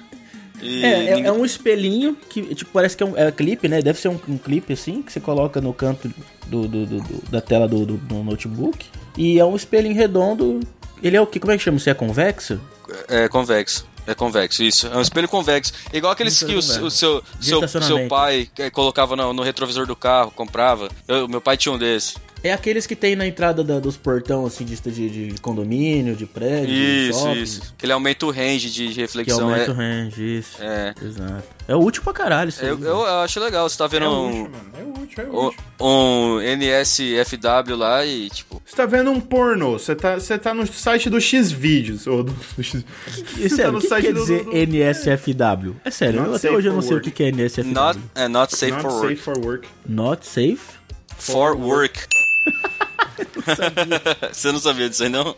E É, é, ninguém- é um espelhinho que, tipo, parece que é um é clipe, né? Deve ser um, um clipe assim, que você coloca no canto do, do- do- do- da tela do, do- do notebook. E é um espelhinho redondo. Ele é o que? Como é que chama? Se é convexo? É convexo. É convexo, isso. É um espelho convexo. Igual aqueles que o, o seu, seu, seu pai eh, colocava no, no retrovisor do carro, comprava. Eu- meu pai tinha um desse. É aqueles que tem na entrada da- dos portão, assim, de, de, de condomínio, de prédio, de Isso, shopping. isso. Que ele aumenta o range de Que reflexão. aumenta é, o range, isso. é. Exato. É útil pra caralho isso aí, Eu, eu acho legal, você tá vendo É um. útil, mano. É útil. útil, é o- útil. um NSFW lá e, tipo, Você tá vendo um pornô, você tá, você tá no site do Xvideos, ou do, do X... Você sério, tá o que quer do- dizer do- NSFW? É sério, Not eu- até safe hoje eu não sei o work. que que é NSFW. not, é, not safe Not for safe work. for work. Not safe? For work. Você não sabia disso aí, não?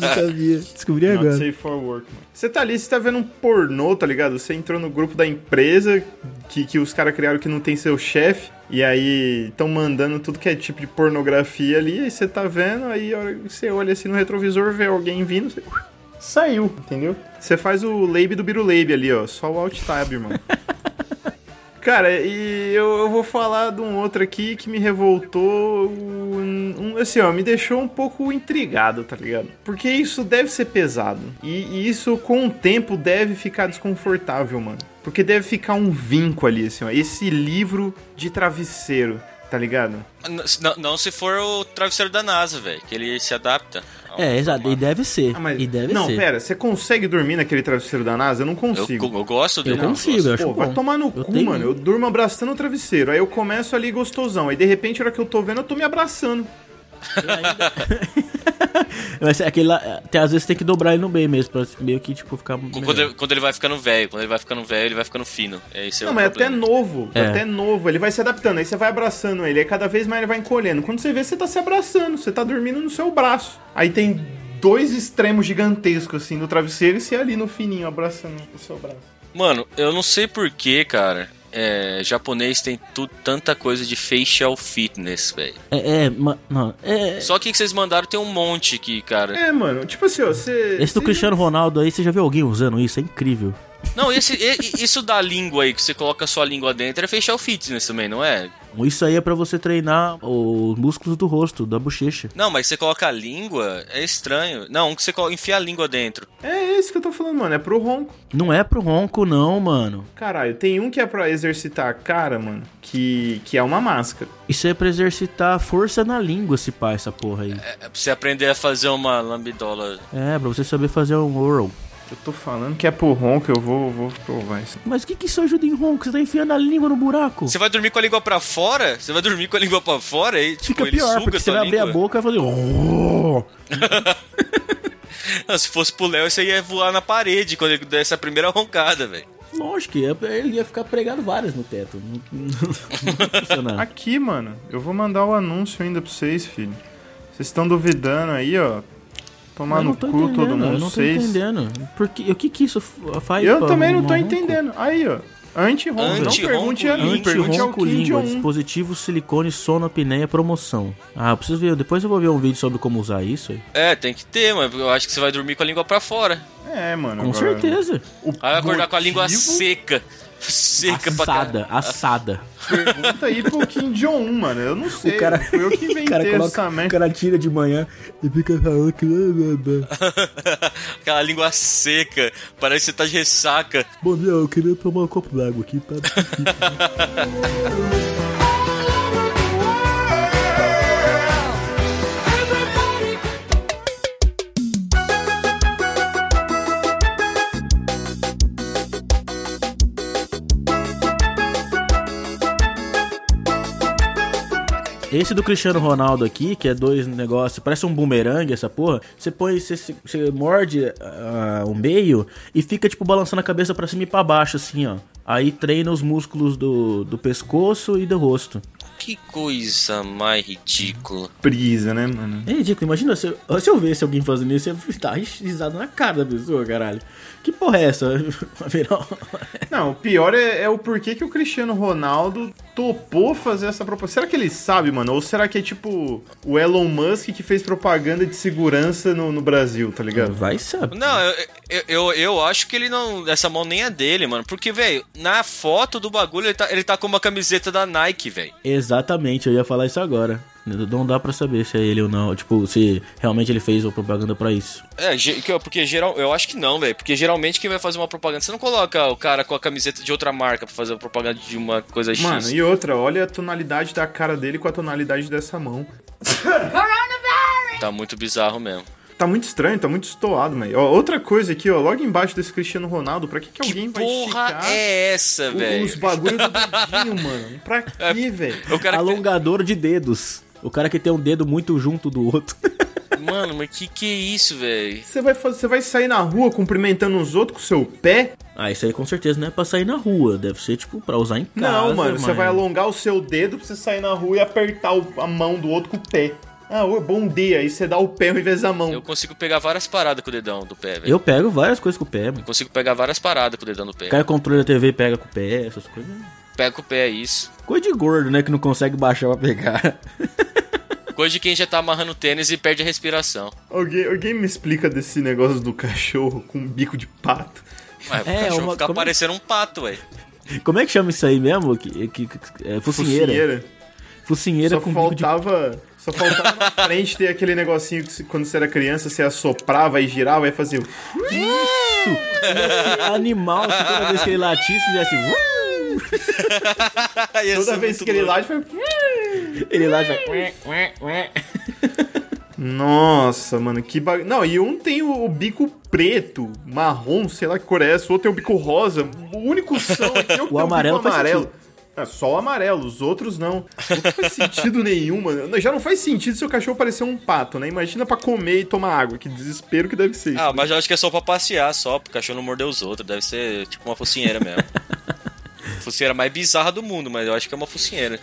Não sabia. Descobri Not agora. safe for work. mano. Você tá ali, você tá vendo um pornô, tá ligado? Você entrou no grupo da empresa que, que os caras criaram que não tem seu chefe. E aí estão mandando tudo que é tipo de pornografia ali. Aí você tá vendo, aí você olha assim no retrovisor, vê alguém vindo, você... Saiu, entendeu? Você faz o lab do Biruleibe ali, ó. Só o alt tab, irmão. Cara, e eu, eu vou falar de um outro aqui que me revoltou, um, um- assim, ó, me deixou um pouco intrigado, tá ligado? Porque isso deve ser pesado. E, e isso, com o tempo, deve ficar desconfortável, mano. Porque deve ficar um vinco ali, assim, ó. Esse livro de travesseiro, tá ligado? Não, não se for o travesseiro da NASA, velho, que ele se adapta. É, exato. E deve ser. Ah, mas... E deve Não, ser. pera, você consegue dormir naquele travesseiro da NASA? Eu não Eu, consigo. eu gosto dele. Eu consigo, eu acho Pô, vai bom. tomar no Eu cu, tenho- mano. Eu durmo abraçando o travesseiro. Aí eu começo ali gostosão. Aí de repente, a hora que eu tô vendo, eu tô me abraçando. Mas é aquele lá, tem, às vezes tem que dobrar ele no meio mesmo, pra meio que, tipo, ficar. Quando ele, quando ele vai ficando velho, quando ele vai ficando velho, ele vai ficando fino. É esse é não, o mas até problema. novo. É. Até novo. Ele vai se adaptando. Aí você vai abraçando ele. Aí cada vez mais ele vai encolhendo. Quando você vê, você tá se abraçando. Você tá dormindo no seu braço. Aí tem dois extremos gigantescos, assim, no travesseiro e você ali no fininho, abraçando o seu braço. Mano, eu não sei porquê, cara. É, japonês tem tu, tanta coisa de facial fitness, velho. É, é, ma- não, é. Só que que vocês mandaram tem um monte aqui, cara. É, mano. Tipo assim, ó, você... Esse do você Cristiano Ronaldo aí, você já viu alguém usando isso? É incrível. Não, esse, e- isso da língua aí, que você coloca a sua língua dentro, é facial fitness também, não é? Isso aí é pra você treinar os músculos do rosto, da bochecha. Não, mas você coloca a língua, é estranho. Não, que você coloca, enfia a língua dentro. É isso que eu tô falando, mano. É pro ronco. Não é pro ronco, não, mano. Caralho, tem um que é pra exercitar a cara, mano, que, que é uma máscara. Isso é pra exercitar a força na língua, se pá, essa porra aí. É pra você aprender a fazer uma lambidola. É, pra você saber fazer um oral. Eu tô falando que é pro ronco, eu vou, vou provar isso. Mas o que, que isso ajuda em ronco? Você tá enfiando a língua no buraco? Você vai dormir com a língua pra fora? Você vai dormir com a língua pra fora e tipo, Fica ele pior, suga porque você vai abrir a boca e vai fazer. Se fosse pro Léo, você ia voar na parede quando ele desse a primeira roncada, velho. Lógico, ia- ele ia ficar pregado várias no teto. Não, não, não. Aqui, mano, eu vou mandar o anúncio ainda pra vocês, filho. Vocês estão duvidando aí, ó. Tomar no não cu todo mundo, Eu não tô vocês. entendendo. Porque, o que que isso faz Eu também não tô ronco? entendendo. Aí, ó. Anti-ronco. Não Anti-ronco pergunte a mim, língua. pergunte ao língua, dispositivo silicone sonopneia promoção. Ah, eu preciso ver, depois eu vou ver um vídeo sobre como usar isso aí. É, tem que ter, mas eu acho que você vai dormir com a língua pra fora. É, mano. Com agora, certeza. o Aí vai acordar com a língua motivo- seca. Seca pra Assada, caralho. assada. Pergunta aí pro Kim Jong-un, mano. Eu não sei. cara- não fui eu que O cara, inventei coloca, essa o merda. cara tira de manhã e fica falando que... Aquela língua seca. Parece que você tá de ressaca. Bom dia, eu queria tomar um copo d'água aqui, tá? Esse do Cristiano Ronaldo aqui, que é dois negócios, parece um bumerangue essa porra. Você põe, você, você morde ah, o meio e fica tipo balançando a cabeça pra cima e pra baixo, assim, ó. Aí treina os músculos do, do pescoço e do rosto. Que coisa mais ridícula. Brisa, né, mano? É ridículo, imagina se eu, se eu visse alguém fazendo isso, eu ia dar risada na cara da pessoa, caralho. Que porra é essa? Não, o pior é, é o porquê que o Cristiano Ronaldo topou fazer essa proposta. Será que ele sabe, mano? Ou será que é tipo o Elon Musk que fez propaganda de segurança no, no Brasil, tá ligado? vai saber. Não, eu, eu, eu, eu acho que ele não. Essa mão nem é dele, mano. Porque, velho, na foto do bagulho ele tá, ele tá com uma camiseta da Nike, velho. Exatamente, eu ia falar isso agora. Não dá pra saber se é ele ou não. Tipo, se realmente ele fez uma propaganda pra isso. É, porque geral, eu acho que não, velho. Porque geralmente quem vai fazer uma propaganda, você não coloca o cara com a camiseta de outra marca pra fazer uma propaganda de uma coisa X. Mano, e outra, olha a tonalidade da cara dele com a tonalidade dessa mão. Tá muito bizarro mesmo. Tá muito estranho, tá muito estoado, ó, outra coisa aqui, ó, logo embaixo desse Cristiano Ronaldo, pra que, que alguém vai Porra esticar é essa, velho? os bagulho do dedinho, mano? Pra quê, velho? Cara que... Alongador de dedos. O cara que tem um dedo muito junto do outro. Mano, mas que que é isso, velho? Você vai, fazer, você vai sair na rua cumprimentando os outros com o seu pé? Ah, isso aí com certeza não é pra sair na rua. Deve ser, tipo, pra usar em casa. Não, mano, você vai alongar o seu dedo pra você sair na rua e apertar o- a mão do outro com o pé. Ah, bom dia, aí você dá o pé ao invés da mão. Eu consigo pegar várias paradas com o dedão do pé, velho. Eu pego várias coisas com o pé, mano. Eu consigo pegar várias paradas com o dedão do pé. Cai o controle da TV e pega com o pé, essas coisas. Pega com o pé, é isso. Coisa de gordo, né? Que não consegue baixar pra pegar. Coisa de quem já tá amarrando tênis e perde a respiração. Alguém, alguém me explica desse negócio do cachorro com bico de pato. Ué, É, o cachorro uma- fica como- parecendo um pato, velho. Como é que chama isso aí mesmo? Que, que, que- é, focinheira. Focinheira. Focinheira Só com bico de... faltava, só faltava na frente ter aquele negocinho que quando você era criança, você assoprava e girava e fazia. Animal, se toda vez que ele latisse, fizesse... Toda vez que ele late, foi. Ele late vai... Nossa, mano, que bagulho. Não, e um tem o, o bico preto, marrom, sei lá que cor é essa, o outro tem o bico rosa. O único são aqui é o, que tem amarelo bico faz amarelo. É, só o amarelo, os outros não. Não faz sentido nenhum, mano. Já não faz sentido se o cachorro parecer um pato, né? Imagina pra comer e tomar água. Que desespero que deve ser isso. Ah, mas eu acho que é só pra passear, só, pro cachorro não morder os outros. Deve ser tipo uma focinheira mesmo. focinheira mais bizarra do mundo, mas eu acho que é uma focinheira.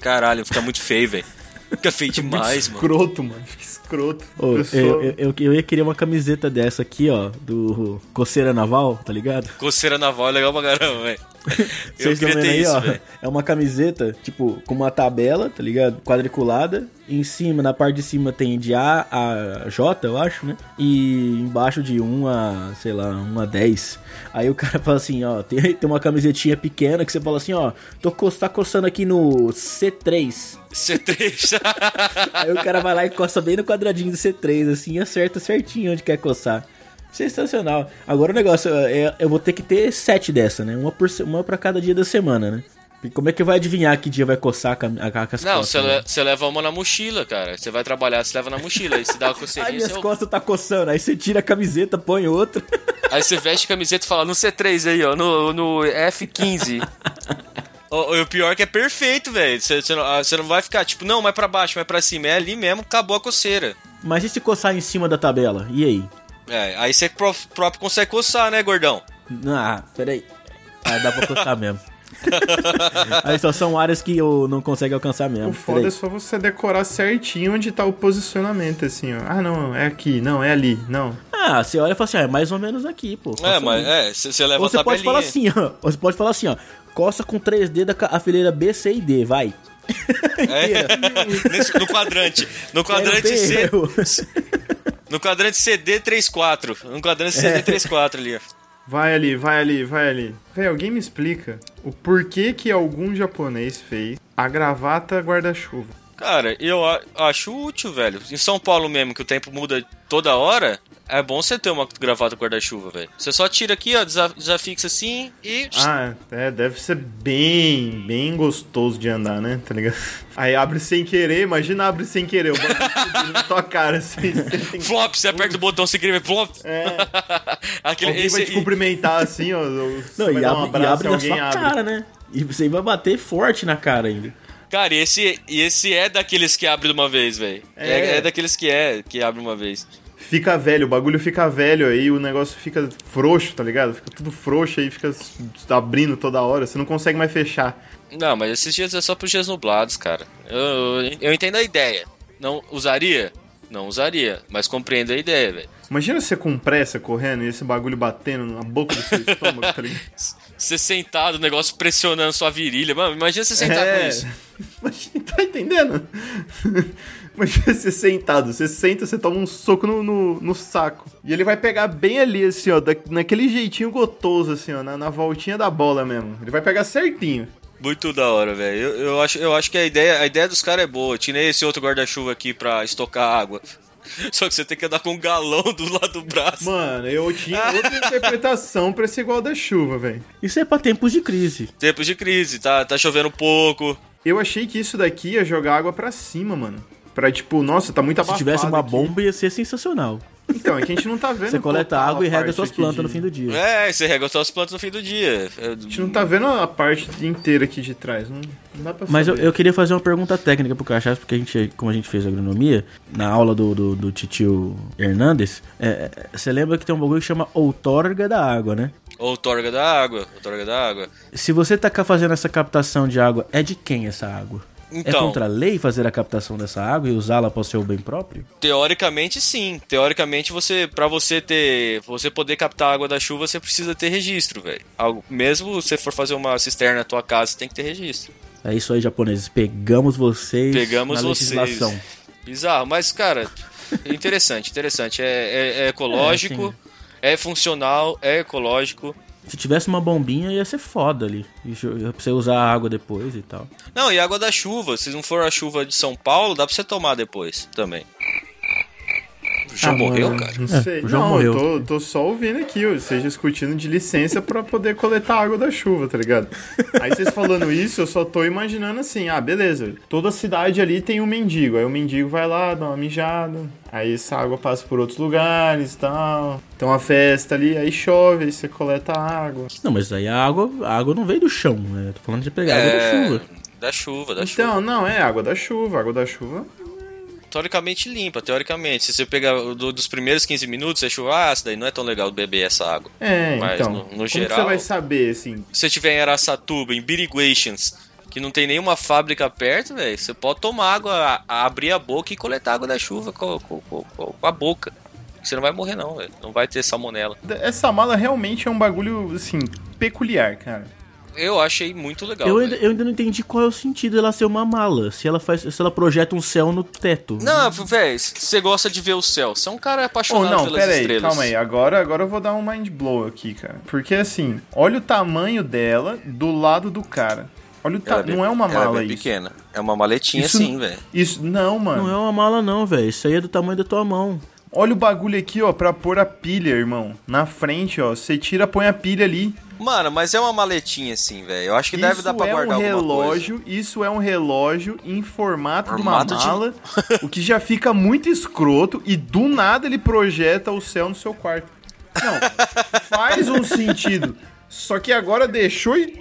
Caralho, fica muito feio, velho. Fica feio demais, mano. escroto, mano. Fica escroto. Ô, eu, eu, eu, eu ia querer uma camiseta dessa aqui, ó, do Coceira Naval, tá ligado? Coceira naval é legal pra caramba, velho. Vocês queria tão ter vendo aí, isso, ó. velho. É uma camiseta, tipo, com uma tabela, tá ligado? Quadriculada. Em cima, na parte de cima tem de A a J, eu acho, né? E embaixo de 1 a, sei lá, 1 a 10. Aí o cara fala assim, ó, tem, tem uma camisetinha pequena que você fala assim, ó, tô tá coçando aqui no C3. C3. Aí o cara vai lá e coça bem no quadradinho do C3, assim, e acerta certinho onde quer coçar. Sensacional. Agora o negócio é, eu vou ter que ter sete dessa, né? Uma, por, uma pra cada dia da semana, né? E como é que vai adivinhar que dia vai coçar a, a, a, as Não, você, né? le- leva uma na mochila, cara. Você vai trabalhar, você leva na mochila. Aí você dá uma coceirinha, minhas você... costas tá coçando. Aí você tira a camiseta, põe outra. aí você veste a camiseta e fala no C3 aí, ó, no, no F15. O, o pior é que é perfeito, velho. Você, você, não, ah, você não vai ficar tipo, não, mais pra baixo, mais pra cima. É ali mesmo, acabou a coceira. Mas e se coçar em cima da tabela? E aí? É, aí você pró- próprio consegue coçar, né, gordão? Ah, peraí. Ah, dá pra coçar mesmo. aí só são áreas que eu não consigo alcançar mesmo. O foda Peraí. é só você decorar certinho onde tá o posicionamento, assim, ó. Ah, não, é aqui, não, é ali, não. Ah, você olha e fala assim, ah, é mais ou menos aqui, pô. É, mas aí. é, você você leva Ou a você pode falar assim, ó. Ou você pode falar assim, ó. Coça com 3D da fileira B, C e D, vai. É, nesse- no quadrante. No quadrante Aí C. no quadrante CD 34. No quadrante É. CD 34 ali, ó. Vai ali, vai ali, vai ali. Véi, alguém me explica o porquê que algum japonês fez a gravata guarda-chuva. Cara, eu acho útil, velho. Em São Paulo mesmo, que o tempo muda toda hora, é bom você ter uma gravata guarda-chuva, velho. Você só tira aqui, ó, desa- desafixa assim e. Ah, é, deve ser bem, bem gostoso de andar, né? Tá ligado? Aí abre sem querer, imagina abre sem querer, o na tua cara, assim. Você tem. Flop, você aperta o botão sem querer, flop. É, Aquele, alguém vai esse, te cumprimentar, assim, ó. Você Não, vai e dar abre, um e abraço abre na alguém sua abre. cara, né? E você vai bater forte na cara ainda. Cara, e esse, e esse é daqueles que abre de uma vez, velho. É. É. é daqueles que é, que abre uma vez. Fica velho, o bagulho fica velho aí, o negócio fica frouxo, tá ligado? Fica tudo frouxo aí, fica abrindo toda hora, você não consegue mais fechar. Não, mas esses dias é só pros dias nublados, cara. Eu, eu, entendo a ideia. Não usaria? Não usaria, mas compreendo a ideia, velho. Imagina você com pressa correndo e esse bagulho batendo na boca do seu estômago, tá ligado? Você sentado, o negócio pressionando sua virilha. Mano, imagina você sentar É. com isso. Imagina, tá entendendo? Imagina você sentado, você senta, você toma um soco no, no, no saco. E ele vai pegar bem ali, assim, ó, da- naquele jeitinho gotoso, assim, ó, na, na voltinha da bola mesmo. Ele vai pegar certinho. Muito da hora, velho. Eu, eu, acho, eu acho que a ideia, a ideia dos caras é boa. Tinha esse outro guarda-chuva aqui pra estocar água. Só que você tem que andar com um galão do lado do braço. Mano, eu tinha outra interpretação pra esse guarda-chuva, velho. Isso é pra tempos de crise. Tempos de crise, tá, tá chovendo pouco. Eu achei que isso daqui ia jogar água pra cima, mano. Pra, tipo, nossa, tá muito Se abafado tivesse uma aqui. bomba, ia ser sensacional. Então, é que a gente não tá vendo Você coleta água e rega suas plantas de- no fim do dia. É, você rega suas plantas no fim do dia. É, A gente não tá vendo a parte inteira aqui de trás. Não, não dá pra Mas eu, saber. eu queria fazer uma pergunta técnica pro Cachaça, porque a gente, como a gente fez agronomia, na aula do, do, do titio Hernandes, é, é, você lembra que tem um bagulho que chama outorga da água, né? Outorga da água, outorga da água. Se você tá fazendo essa captação de água, é de quem essa água? É Então. contra a lei fazer a captação dessa água e usá-la para o seu bem próprio? Teoricamente sim. Teoricamente você para você ter, você poder captar a água da chuva, você precisa ter registro, velho. Algo- Mesmo se você for fazer uma cisterna na tua casa, você tem que ter registro. É isso aí, japoneses. Pegamos vocês Pegamos na vocês. legislação. Bizarro, mas cara, interessante, interessante. É, é- é ecológico, é, funcional, é ecológico. Se tivesse uma bombinha, ia ser foda ali. Jo- Pra você usar água depois e tal. Não, e água da chuva, se não for a chuva de São Paulo, dá pra você tomar depois também. O João Ah, morreu, mano, cara? Não sei. o João não, morreu. eu tô, tô só ouvindo aqui, vocês discutindo de licença pra poder coletar água da chuva, tá ligado? Aí vocês falando isso, eu só tô imaginando assim, ah, beleza, toda cidade ali tem um mendigo, aí o mendigo vai lá, dá uma mijada, aí essa água passa por outros lugares e tal, tem uma festa ali, aí chove, aí você coleta a água. Não, mas aí a água, a água não veio do chão, né? Tô falando de pegar água da É, chuva. Da chuva, da chuva. Então, não, é água da chuva, água da chuva. Teoricamente limpa, teoricamente. Se você pegar do- dos primeiros 15 minutos, você chuva ácida, aí não é tão legal beber essa água. É, Mas então, no- no geral- você vai saber, assim, Se você tiver em Araçatuba, em Biriguations, que não tem nenhuma fábrica perto, velho, você pode tomar água, abrir a boca e coletar água da chuva com, com- com- com- com a boca. Você não vai morrer, não, velho. Não vai ter salmonela. essa mala realmente é um bagulho, assim, peculiar, cara. Eu achei muito legal. Eu velho. ainda, eu ainda não entendi qual é o sentido dela ser uma mala. Se ela faz, se ela projeta um céu no teto. Não, velho, você gosta de ver o céu. Você é um cara Oh, apaixonado não, pelas pera aí, estrelas. calma aí. Agora, agora eu vou dar um mind blow aqui, cara. Porque assim, olha o tamanho dela do lado do cara. Olha o ta... Ela bem- Não é uma é mala isso. pequena. É uma maletinha Isso- sim, velho. Isso, não, mano. Não é uma mala não, velho. Isso aí é do tamanho da tua mão. Olha o bagulho aqui, ó, pra pôr a pilha, irmão. Na frente, ó. Você tira, põe a pilha ali. Mano, mas é uma maletinha assim, velho. Eu acho que deve isso dar pra é guardar um relógio, isso é um relógio em formato, Formato de de- uma mala, o que já fica muito escroto e do nada ele projeta o céu no seu quarto. Não, faz um sentido. Só que agora deixou e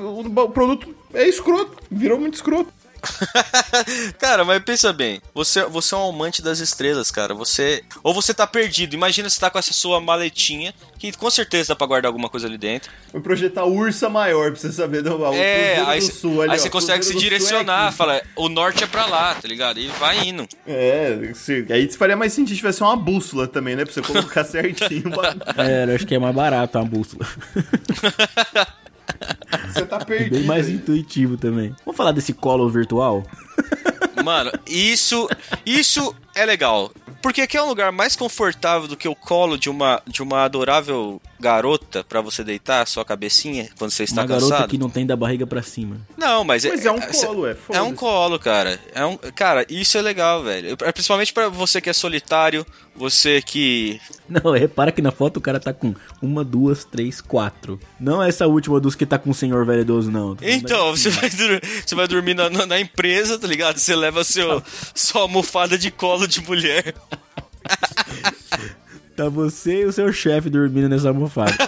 o produto é escroto, virou muito escroto. Cara, mas pensa bem, você, você é um amante das estrelas, cara. Você. Ou você tá perdido. Imagina você tá com essa sua maletinha, que com certeza dá pra guardar alguma coisa ali dentro. Vou projetar ursa maior pra você saber do, é, Cruzeiro aí, do cê- Sul, ali, aí ó, você consegue se Sul é direcionar, aqui. fala, o norte é pra lá, tá ligado? E vai indo. É, se- aí faria mais sentido se tivesse uma bússola também, né? Pra você colocar certinho. É, eu acho que é mais barato uma bússola. Você tá É perdido. bem mais aí. intuitivo também. Vamos falar desse colo virtual? Mano, isso, isso é legal. Porque aqui é um lugar mais confortável do que o colo de uma, de uma adorável garota pra você deitar a sua cabecinha quando você está uma garota cansado. que não tem da barriga pra cima. Não, mas, Mas é um cê- colo, é, É um colo, cara. É um, cara, isso é legal, velho. É Principalmente pra você que é solitário, você que Não, repara que na foto o cara tá com uma, duas, três, quatro. Não essa última dos que tá com o senhor velho idoso, não. Falando Então, você vai, você vai dormir na, na- na empresa, tá ligado? Você leva seu, sua almofada de colo de mulher. Tá você e o seu chefe dormindo nessa almofada.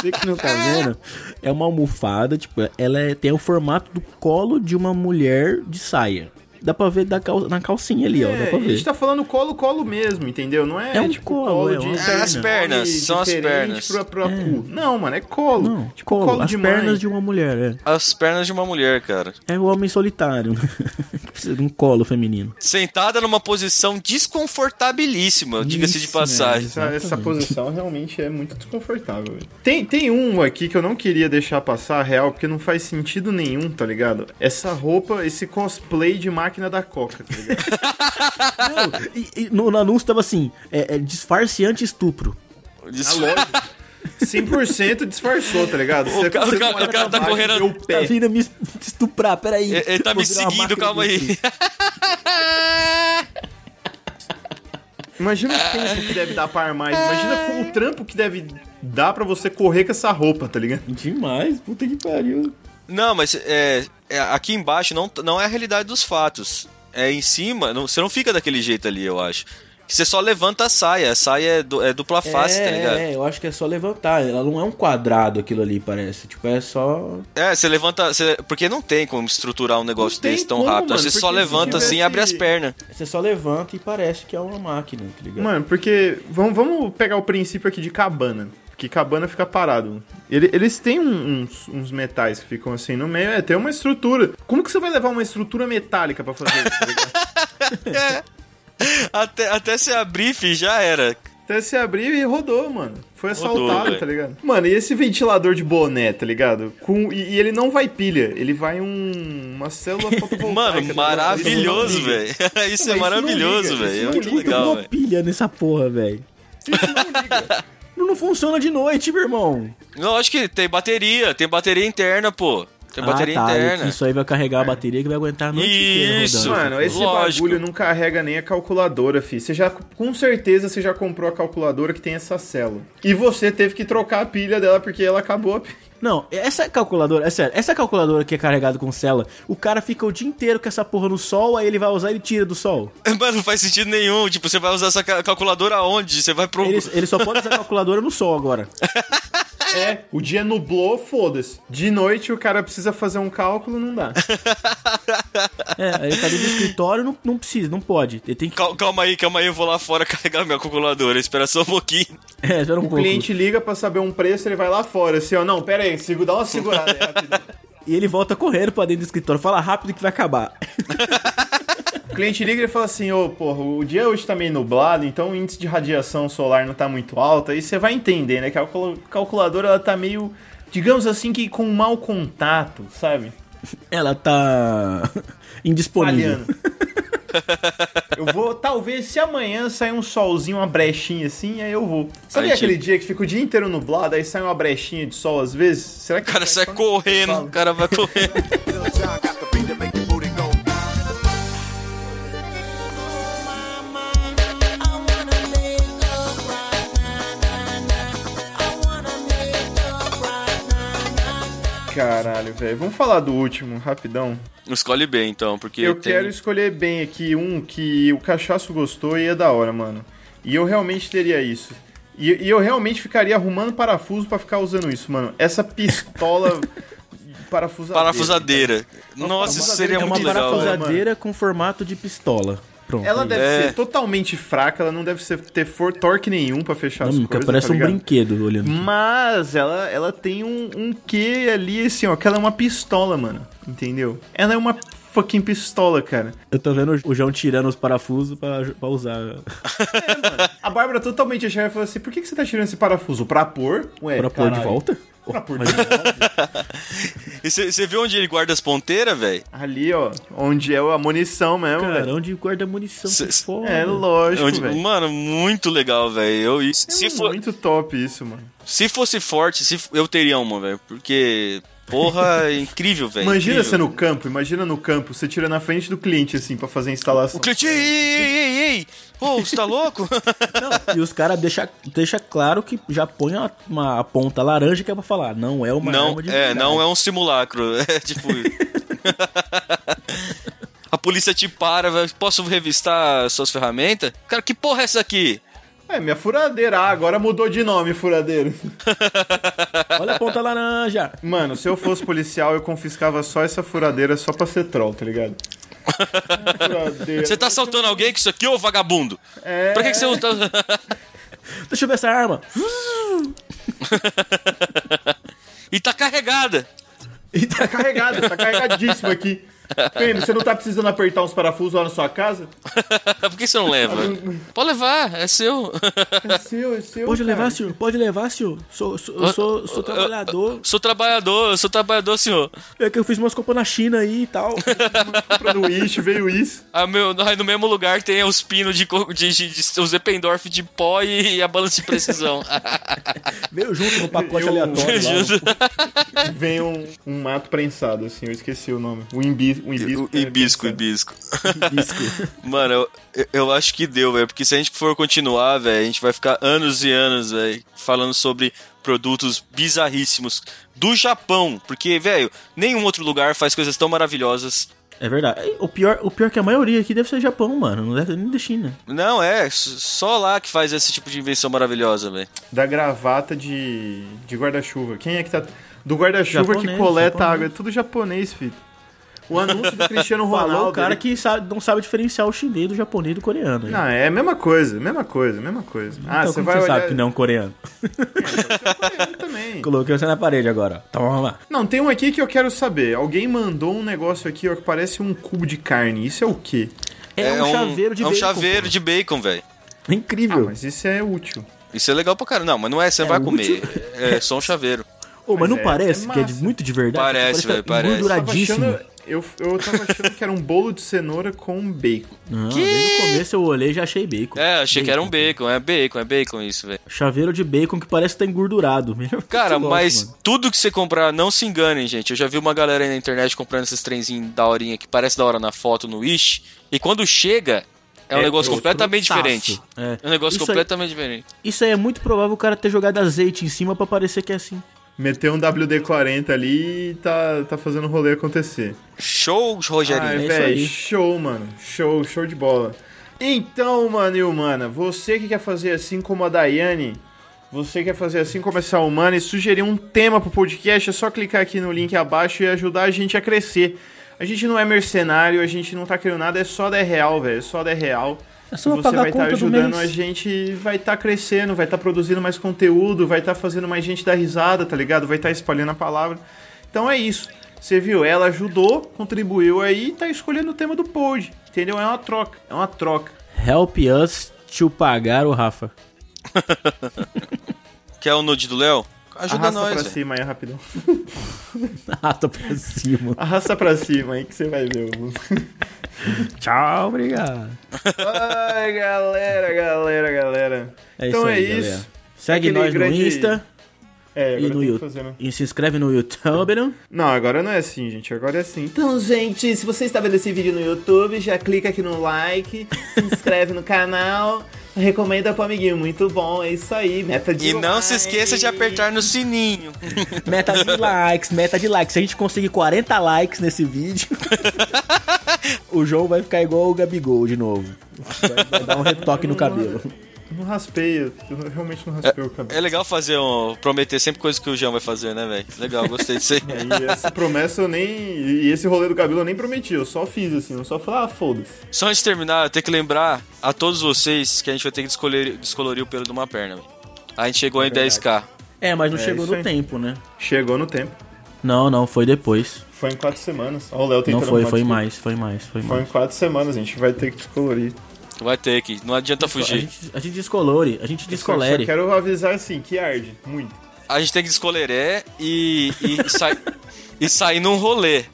Você que não tá vendo, é uma almofada, tipo, ela é- tem o formato do colo de uma mulher de saia. Dá pra ver da cal- na calcinha ali, ó. Dá É, pra a ver. gente tá falando colo-colo mesmo, entendeu? Não é, É um tipo colo, é de internet perna. As pernas, são as pernas. Pra, pra cu. Não, mano, é colo. Não, tipo colo, colo, as de pernas mãe. de uma mulher, é. As pernas de uma mulher, cara. É o homem solitário. que precisa de um colo feminino. Sentada numa posição desconfortabilíssima, diga-se de passagem. Essa, essa Exatamente. posição realmente é muito desconfortável. Tem, tem um aqui que eu não queria deixar passar a real, porque não faz sentido nenhum, tá ligado? Essa roupa, esse cosplay de máquina da Coca, tá ligado? Não, e, e no, no anúncio tava assim: é, é disfarce anti-estupro. Isso- 100% disfarçou, tá ligado? O cara- você o olha o cara tá correndo- Tá vindo me estuprar, peraí. Ele, ele tá me seguindo, máquina calma aí. Imagina o tempo que deve dar pra armar. Imagina o trampo que deve dar pra você correr com essa roupa, tá ligado? Demais, puta que pariu. Não, mas é, aqui embaixo não, não é a realidade dos fatos. é em cima, não- você não fica daquele jeito ali, eu acho. Que você só levanta a saia, a saia é, du- é dupla face, é, tá ligado? É, eu acho que é só levantar. Ela não é um quadrado aquilo ali, parece. Tipo, é só. É, você levanta. você- porque não tem como estruturar um negócio desse tão como, rápido. mano, você só levanta assim e abre as pernas. Você só levanta e parece que é uma máquina, tá ligado? Mano, porque. Vamos, vamos pegar o princípio aqui de cabana. Que cabana fica parado. Ele- eles têm um- uns, uns metais que ficam assim no meio. É, tem uma estrutura. Como que você vai levar uma estrutura metálica pra fazer isso, tá ligado? Até, até você abrir, fi, já era. Até se abrir e rodou, mano. Foi Rodou, assaltado, velho. tá ligado? Mano, e esse ventilador de boné, tá ligado? Com, e, e ele não vai pilha, ele vai um, uma célula fotovoltaica. Mano, tá maravilhoso, Isso não velho. liga. Isso é isso maravilhoso, liga, velho. isso É não muito liga. legal, velho. pilha nessa porra, velho. Não, não funciona de noite, meu irmão. Não, acho que tem bateria, tem bateria interna, pô. Tem bateria ah, tá, interna. Isso aí vai carregar a bateria que vai aguentar a noite inteira Isso. rodando. Mano, esse Lógico. bagulho não carrega nem a calculadora, fi. Você já, com certeza, você já comprou a calculadora que tem essa célula. E você teve que trocar a pilha dela porque ela acabou a pilha. Não, essa calculadora, é sério, essa calculadora que é carregada com célula, o cara fica o dia inteiro com essa porra no sol, aí ele vai usar e ele tira do sol. Mas não faz sentido nenhum. Tipo, você vai usar essa ca- calculadora aonde? Você vai pro. Ele, ele só pode usar a calculadora no sol agora. É, o dia nublou, foda-se. De noite o cara precisa fazer um cálculo, não dá. É, aí ele tá dentro do escritório, não, não precisa, não pode. Ele tem que. Cal- Calma aí, calma aí, eu vou lá fora carregar minha calculadora. Espera só um pouquinho. É, espera um O pouco. cliente liga pra saber um preço, ele vai lá fora, assim, ó. Não, pera aí, segura, dá uma segurada aí, rapidão. E ele volta correndo pra dentro do escritório. Fala rápido que vai acabar. O cliente liga e fala assim, ô, porra, o dia hoje tá meio nublado, então o índice de radiação solar não tá muito alto, aí você vai entender, né, que a calcula- calculadora, ela tá meio, digamos assim, que com mau contato, sabe? Ela tá indisponível. Eu vou, talvez, se amanhã sair um solzinho, uma brechinha assim, aí eu vou. Sabe Aí, aquele dia que fica o dia inteiro nublado, aí sai uma brechinha de sol às vezes? Será que O cara sai correndo, o cara vai correndo. Caralho, velho. Vamos falar do último, rapidão. Escolhe bem, então, porque. Eu tem- quero escolher bem aqui um que o cachaço gostou e é da hora, mano. E eu realmente teria isso. E, e eu realmente ficaria arrumando parafuso pra ficar usando isso, mano. Essa pistola parafusadeira. Parafusadeira. Nossa, isso seria É uma muito legal, velho. parafusadeira com formato de pistola. Pronto. Ela aí. deve É. ser totalmente fraca, ela não deve ser, ter for, torque nenhum pra fechar as Não, coisas, parece tá um brinquedo olhando. Mas ela, ela tem um, um quê ali, assim, ó, que ela é uma pistola, mano. Entendeu? Ela é uma fucking pistola, cara. Eu tô vendo o João tirando os parafusos pra, pra usar. A Bárbara totalmente achava e falou assim: por que, que você tá tirando esse parafuso? Pra pôr? Ué, pra pôr de caralho. volta? Pra pôr de volta. E você viu onde ele guarda as ponteiras, velho? Ali, ó, onde é a munição mesmo, Cara, velho. onde guarda munição? Cê- foda. É lógico, Onde- velho. Mano, muito legal, velho. Eu e- Se, É for, muito top isso, mano. se fosse forte, se, eu teria uma, velho. Porque, porra, é incrível, velho. Imagina incrível. você no campo, imagina no campo, você tira na frente do cliente, assim, pra fazer a instalação. O cliente, ei, ei, ei, ei, ei! Pô, você tá louco? E os caras deixam deixa claro que já põe uma, uma ponta laranja que é pra falar. Não é uma não, arma de é, verdade. não é um simulacro. É tipo. A polícia te para, posso revistar suas ferramentas? Cara, que porra é essa aqui? É, minha furadeira. Ah, agora mudou de nome, furadeiro. Olha a ponta laranja. Mano, se eu fosse policial, eu confiscava só essa furadeira só pra ser troll, tá ligado? Furadeira. Você tá assaltando alguém com isso aqui, ô vagabundo? É. Pra que, que você usa. Deixa eu ver essa arma. e tá carregada. E tá carregado, tá carregadíssimo aqui. Pena, você não tá precisando apertar uns parafusos lá na sua casa? Por que você não leva? Pode levar, é seu. É seu, é seu. Pode cara. levar, senhor? Pode levar, senhor? Sou, sou, eu sou, sou trabalhador. Sou trabalhador, sou trabalhador, senhor. É que eu fiz umas compras na China aí e tal. Compra no Wish, veio isso. Ah, meu, aí no mesmo lugar tem os pinos de, de, de, de os Eppendorf de pó e a balança de precisão. Veio junto no pacote Eu- aleatório lá. Vem um, um mato prensado, assim, eu esqueci o nome. O, imbi, o hibisco. O hibisco, prensado. hibisco. Disco. Mano, eu, eu acho que deu, velho. Porque se a gente for continuar, velho, a gente vai ficar anos e anos, velho, falando sobre produtos bizarríssimos do Japão. Porque, velho, nenhum outro lugar faz coisas tão maravilhosas É verdade. O pior, o pior é que a maioria aqui deve ser Japão, mano. Não deve ser nem da China. Não, é, só lá que faz esse tipo de invenção maravilhosa, velho. Da gravata de, de guarda-chuva. Quem é que tá. Do guarda-chuva que coleta japonês. água. É tudo japonês, filho. O anúncio do Cristiano Falou Ronaldo. o cara ele- que sabe- não sabe diferenciar o chinês do japonês e do coreano. Não, é a mesma coisa, mesma coisa, mesma coisa. ah, então você como vai você olhar. sabe que não é um coreano? Eu também. Coloquei você na parede agora. ó. Então vamos lá. Não, tem um aqui que eu quero saber. Alguém mandou um negócio aqui, ó, que parece um cubo de carne. Isso é o quê? É, um, chaveiro de É um bacon, chaveiro pô. de bacon, velho. Ah, Incrível. mas isso é útil. Isso é legal pra caramba. Não, mas não é, você É vai útil? comer. É só um chaveiro. Ô, mas, Mas não é- parece é que é de- muito de verdade? Parece, velho, parece. Eu tava, Engorduradíssimo. achando, eu, eu tava achando que era um bolo de cenoura com bacon. Não, desde o começo eu olhei e já achei bacon. É, achei que era um bacon. É bacon, é bacon isso, velho. Chaveiro de bacon que parece que tá engordurado. Cara, louco, mas mano. tudo que você comprar, não se enganem, gente. Eu já vi uma galera aí na internet comprando esses trenzinhos da horinha que parece da hora na foto no Wish. E quando chega, é um É negócio completamente diferente. É. É um negócio Isso aí- completamente diferente. Isso aí é muito provável o cara ter jogado azeite em cima pra parecer que é assim. Meteu um WD-40 ali e tá, tá fazendo o rolê acontecer. Show, Rogerinho. Ai, é velho, show, mano. Show, show de bola. Então, mano e humana, você que quer fazer assim como a Daiane, você quer fazer assim como essa humana e sugerir um tema pro podcast, é só clicar aqui no link abaixo e ajudar a gente a crescer. A gente não é mercenário, a gente não tá querendo nada, é só 10 real, velho, é só 10 real. É só você vai estar do ajudando a gente, vai estar crescendo, vai estar produzindo mais conteúdo, vai estar fazendo mais gente dar risada, tá ligado? Vai estar espalhando a palavra. Então é isso. Você viu, ela ajudou, contribuiu aí e tá escolhendo o tema do pod. Entendeu? É uma troca. É uma troca. Help us to pagar o Rafa. Quer o nude do Léo? Ajuda Arrasta nós, pra velho. cima aí rapidão. Arrasta pra cima. Arrasta pra cima aí que você vai ver. o- Tchau, obrigado. Ai, galera, galera, galera. É então isso aí, é isso. galera. Segue Aquele nós grande- no Insta É, e agora no que YouTube. fazer, né? E se inscreve no YouTube. não? Não, agora não é assim, gente. Agora é assim. Então, gente, se você está vendo esse vídeo no YouTube, já clica aqui no like, se inscreve no canal, recomenda pro amiguinho. Muito bom, é isso aí. Meta de E não se esqueça de apertar no sininho. Meta de likes, meta de likes. Se a gente conseguir 40 likes nesse vídeo, o João vai ficar igual o Gabigol de novo. Vai, vai dar um retoque no cabelo. Não raspei, eu não- realmente não raspei o cabelo. É legal fazer um. prometer sempre coisa que o Jean vai fazer, né, velho? Legal, gostei disso aí. E essa promessa eu nem. E esse rolê do cabelo eu nem prometi, eu só fiz assim, eu só falei, ah, foda-se. Só antes de terminar, eu tenho que lembrar a todos vocês que a gente vai ter que descolorir, descolorir o pelo de uma perna, velho. A gente chegou em 10k. É, mas não É, chegou no aí. tempo, né? Chegou no tempo. Não, não, foi depois. Foi em quatro semanas. Ó, o Léo tentando Não foi, foi mais, foi mais, foi Foi em mais. quatro semanas, a gente vai ter que descolorir. Vai ter que, não adianta A fugir. gente, a gente descolore, a gente Só descolere. quero avisar assim, que arde, muito. A gente tem que descoleré e, e, sai, e sair num rolê.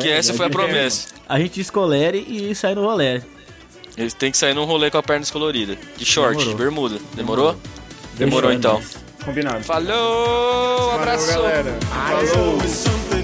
que essa foi a promessa. A gente descolere e sai no rolê. Eles têm que sair num rolê com a perna descolorida. De short, Demorou. de bermuda. Demorou? Demorou Fechou, então. nós. Combinado. Falou! Valeu, Abraço! galera. Falou. something